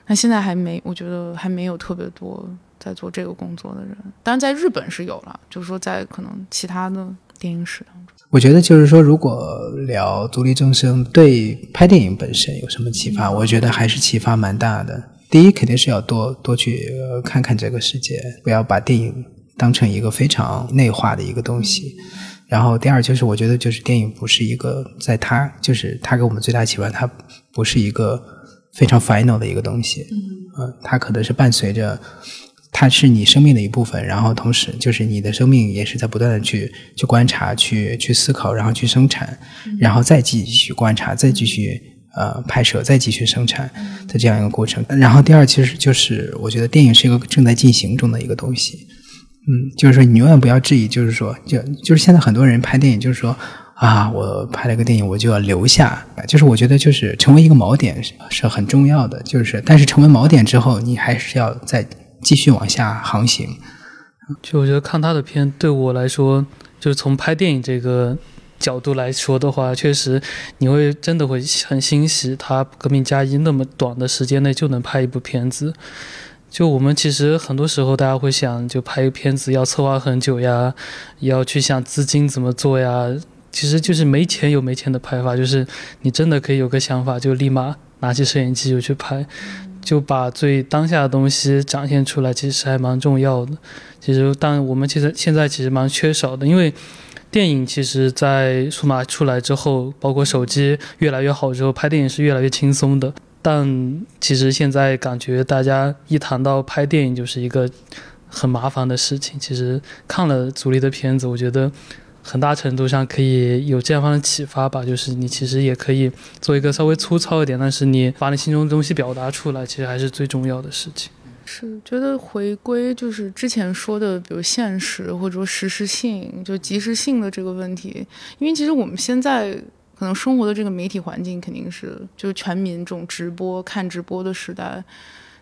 那现在还没，我觉得还没有特别多。在做这个工作的人，当然在日本是有了，就是说在可能其他的电影史当中，我觉得就是说，如果聊独立正声对拍电影本身有什么启发，我觉得还是启发蛮大的。第一，肯定是要多多去看看这个世界，不要把电影当成一个非常内化的一个东西。然后第二就是我觉得就是电影不是一个在它就是它给我们最大启发，它不是一个非常 final 的一个东西，嗯，它可能是伴随着。它是你生命的一部分，然后同时就是你的生命也是在不断的去去观察、去去思考，然后去生产，然后再继续观察，再继续呃拍摄，再继续生产的这样一个过程。然后第二，其实就是我觉得电影是一个正在进行中的一个东西，嗯，就是说你永远不要质疑，就是说就就是现在很多人拍电影，就是说啊，我拍了个电影，我就要留下，就是我觉得就是成为一个锚点是是很重要的，就是但是成为锚点之后，你还是要在。继续往下航行，就我觉得看他的片，对我来说，就是从拍电影这个角度来说的话，确实你会真的会很欣喜，他《革命家一》那么短的时间内就能拍一部片子。就我们其实很多时候大家会想，就拍一个片子要策划很久呀，要去想资金怎么做呀，其实就是没钱有没钱的拍法，就是你真的可以有个想法，就立马拿起摄影机就去拍。就把最当下的东西展现出来，其实还蛮重要的。其实，但我们其实现在其实蛮缺少的，因为电影其实，在数码出来之后，包括手机越来越好之后，拍电影是越来越轻松的。但其实现在感觉大家一谈到拍电影，就是一个很麻烦的事情。其实看了祖力的片子，我觉得。很大程度上可以有这样方的启发吧，就是你其实也可以做一个稍微粗糙一点，但是你把你心中的东西表达出来，其实还是最重要的事情。是觉得回归就是之前说的，比如现实或者说实时性，就及时性的这个问题，因为其实我们现在可能生活的这个媒体环境肯定是就是全民这种直播看直播的时代。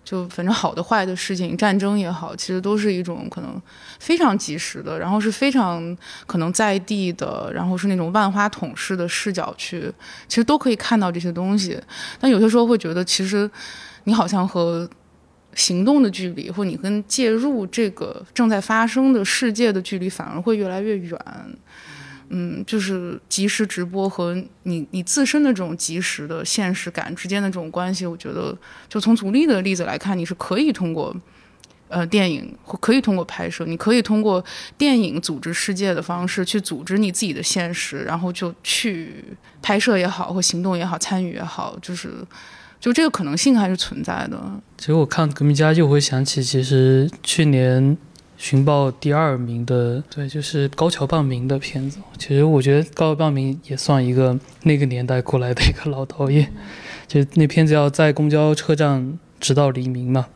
就反正好的坏的事情，战争也好，其实都是一种可能非常及时的，然后是非常可能在地的，然后是那种万花筒式的视角去，其实都可以看到这些东西。但有些时候会觉得，其实你好像和行动的距离，或你跟介入这个正在发生的世界的距离，反而会越来越远。嗯，就是即时直播和你你自身的这种即时的现实感之间的这种关系，我觉得就从足力的例子来看，你是可以通过呃电影或可以通过拍摄，你可以通过电影组织世界的方式去组织你自己的现实，然后就去拍摄也好或行动也好参与也好，就是就这个可能性还是存在的。其实我看《革命家》就会想起，其实去年。寻报第二名的，对，就是高桥棒明的片子。其实我觉得高桥棒明也算一个那个年代过来的一个老导演。就那片子要在公交车站直到黎明嘛，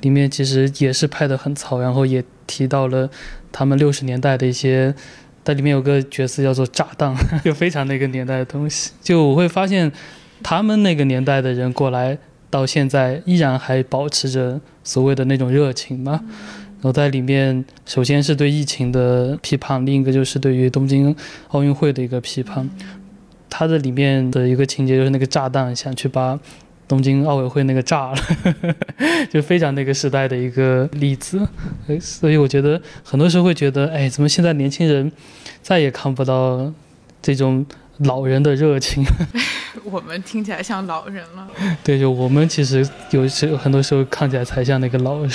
里面其实也是拍的很糙，然后也提到了他们六十年代的一些，在里面有个角色叫做炸弹，就非常那个年代的东西。就我会发现，他们那个年代的人过来到现在依然还保持着所谓的那种热情嘛。然后在里面，首先是对疫情的批判，另一个就是对于东京奥运会的一个批判。它的里面的一个情节就是那个炸弹想去把东京奥委会那个炸了，就非常那个时代的一个例子。所以我觉得很多时候会觉得，哎，怎么现在年轻人再也看不到这种老人的热情？我们听起来像老人了。对，就我们其实有时很多时候看起来才像那个老人。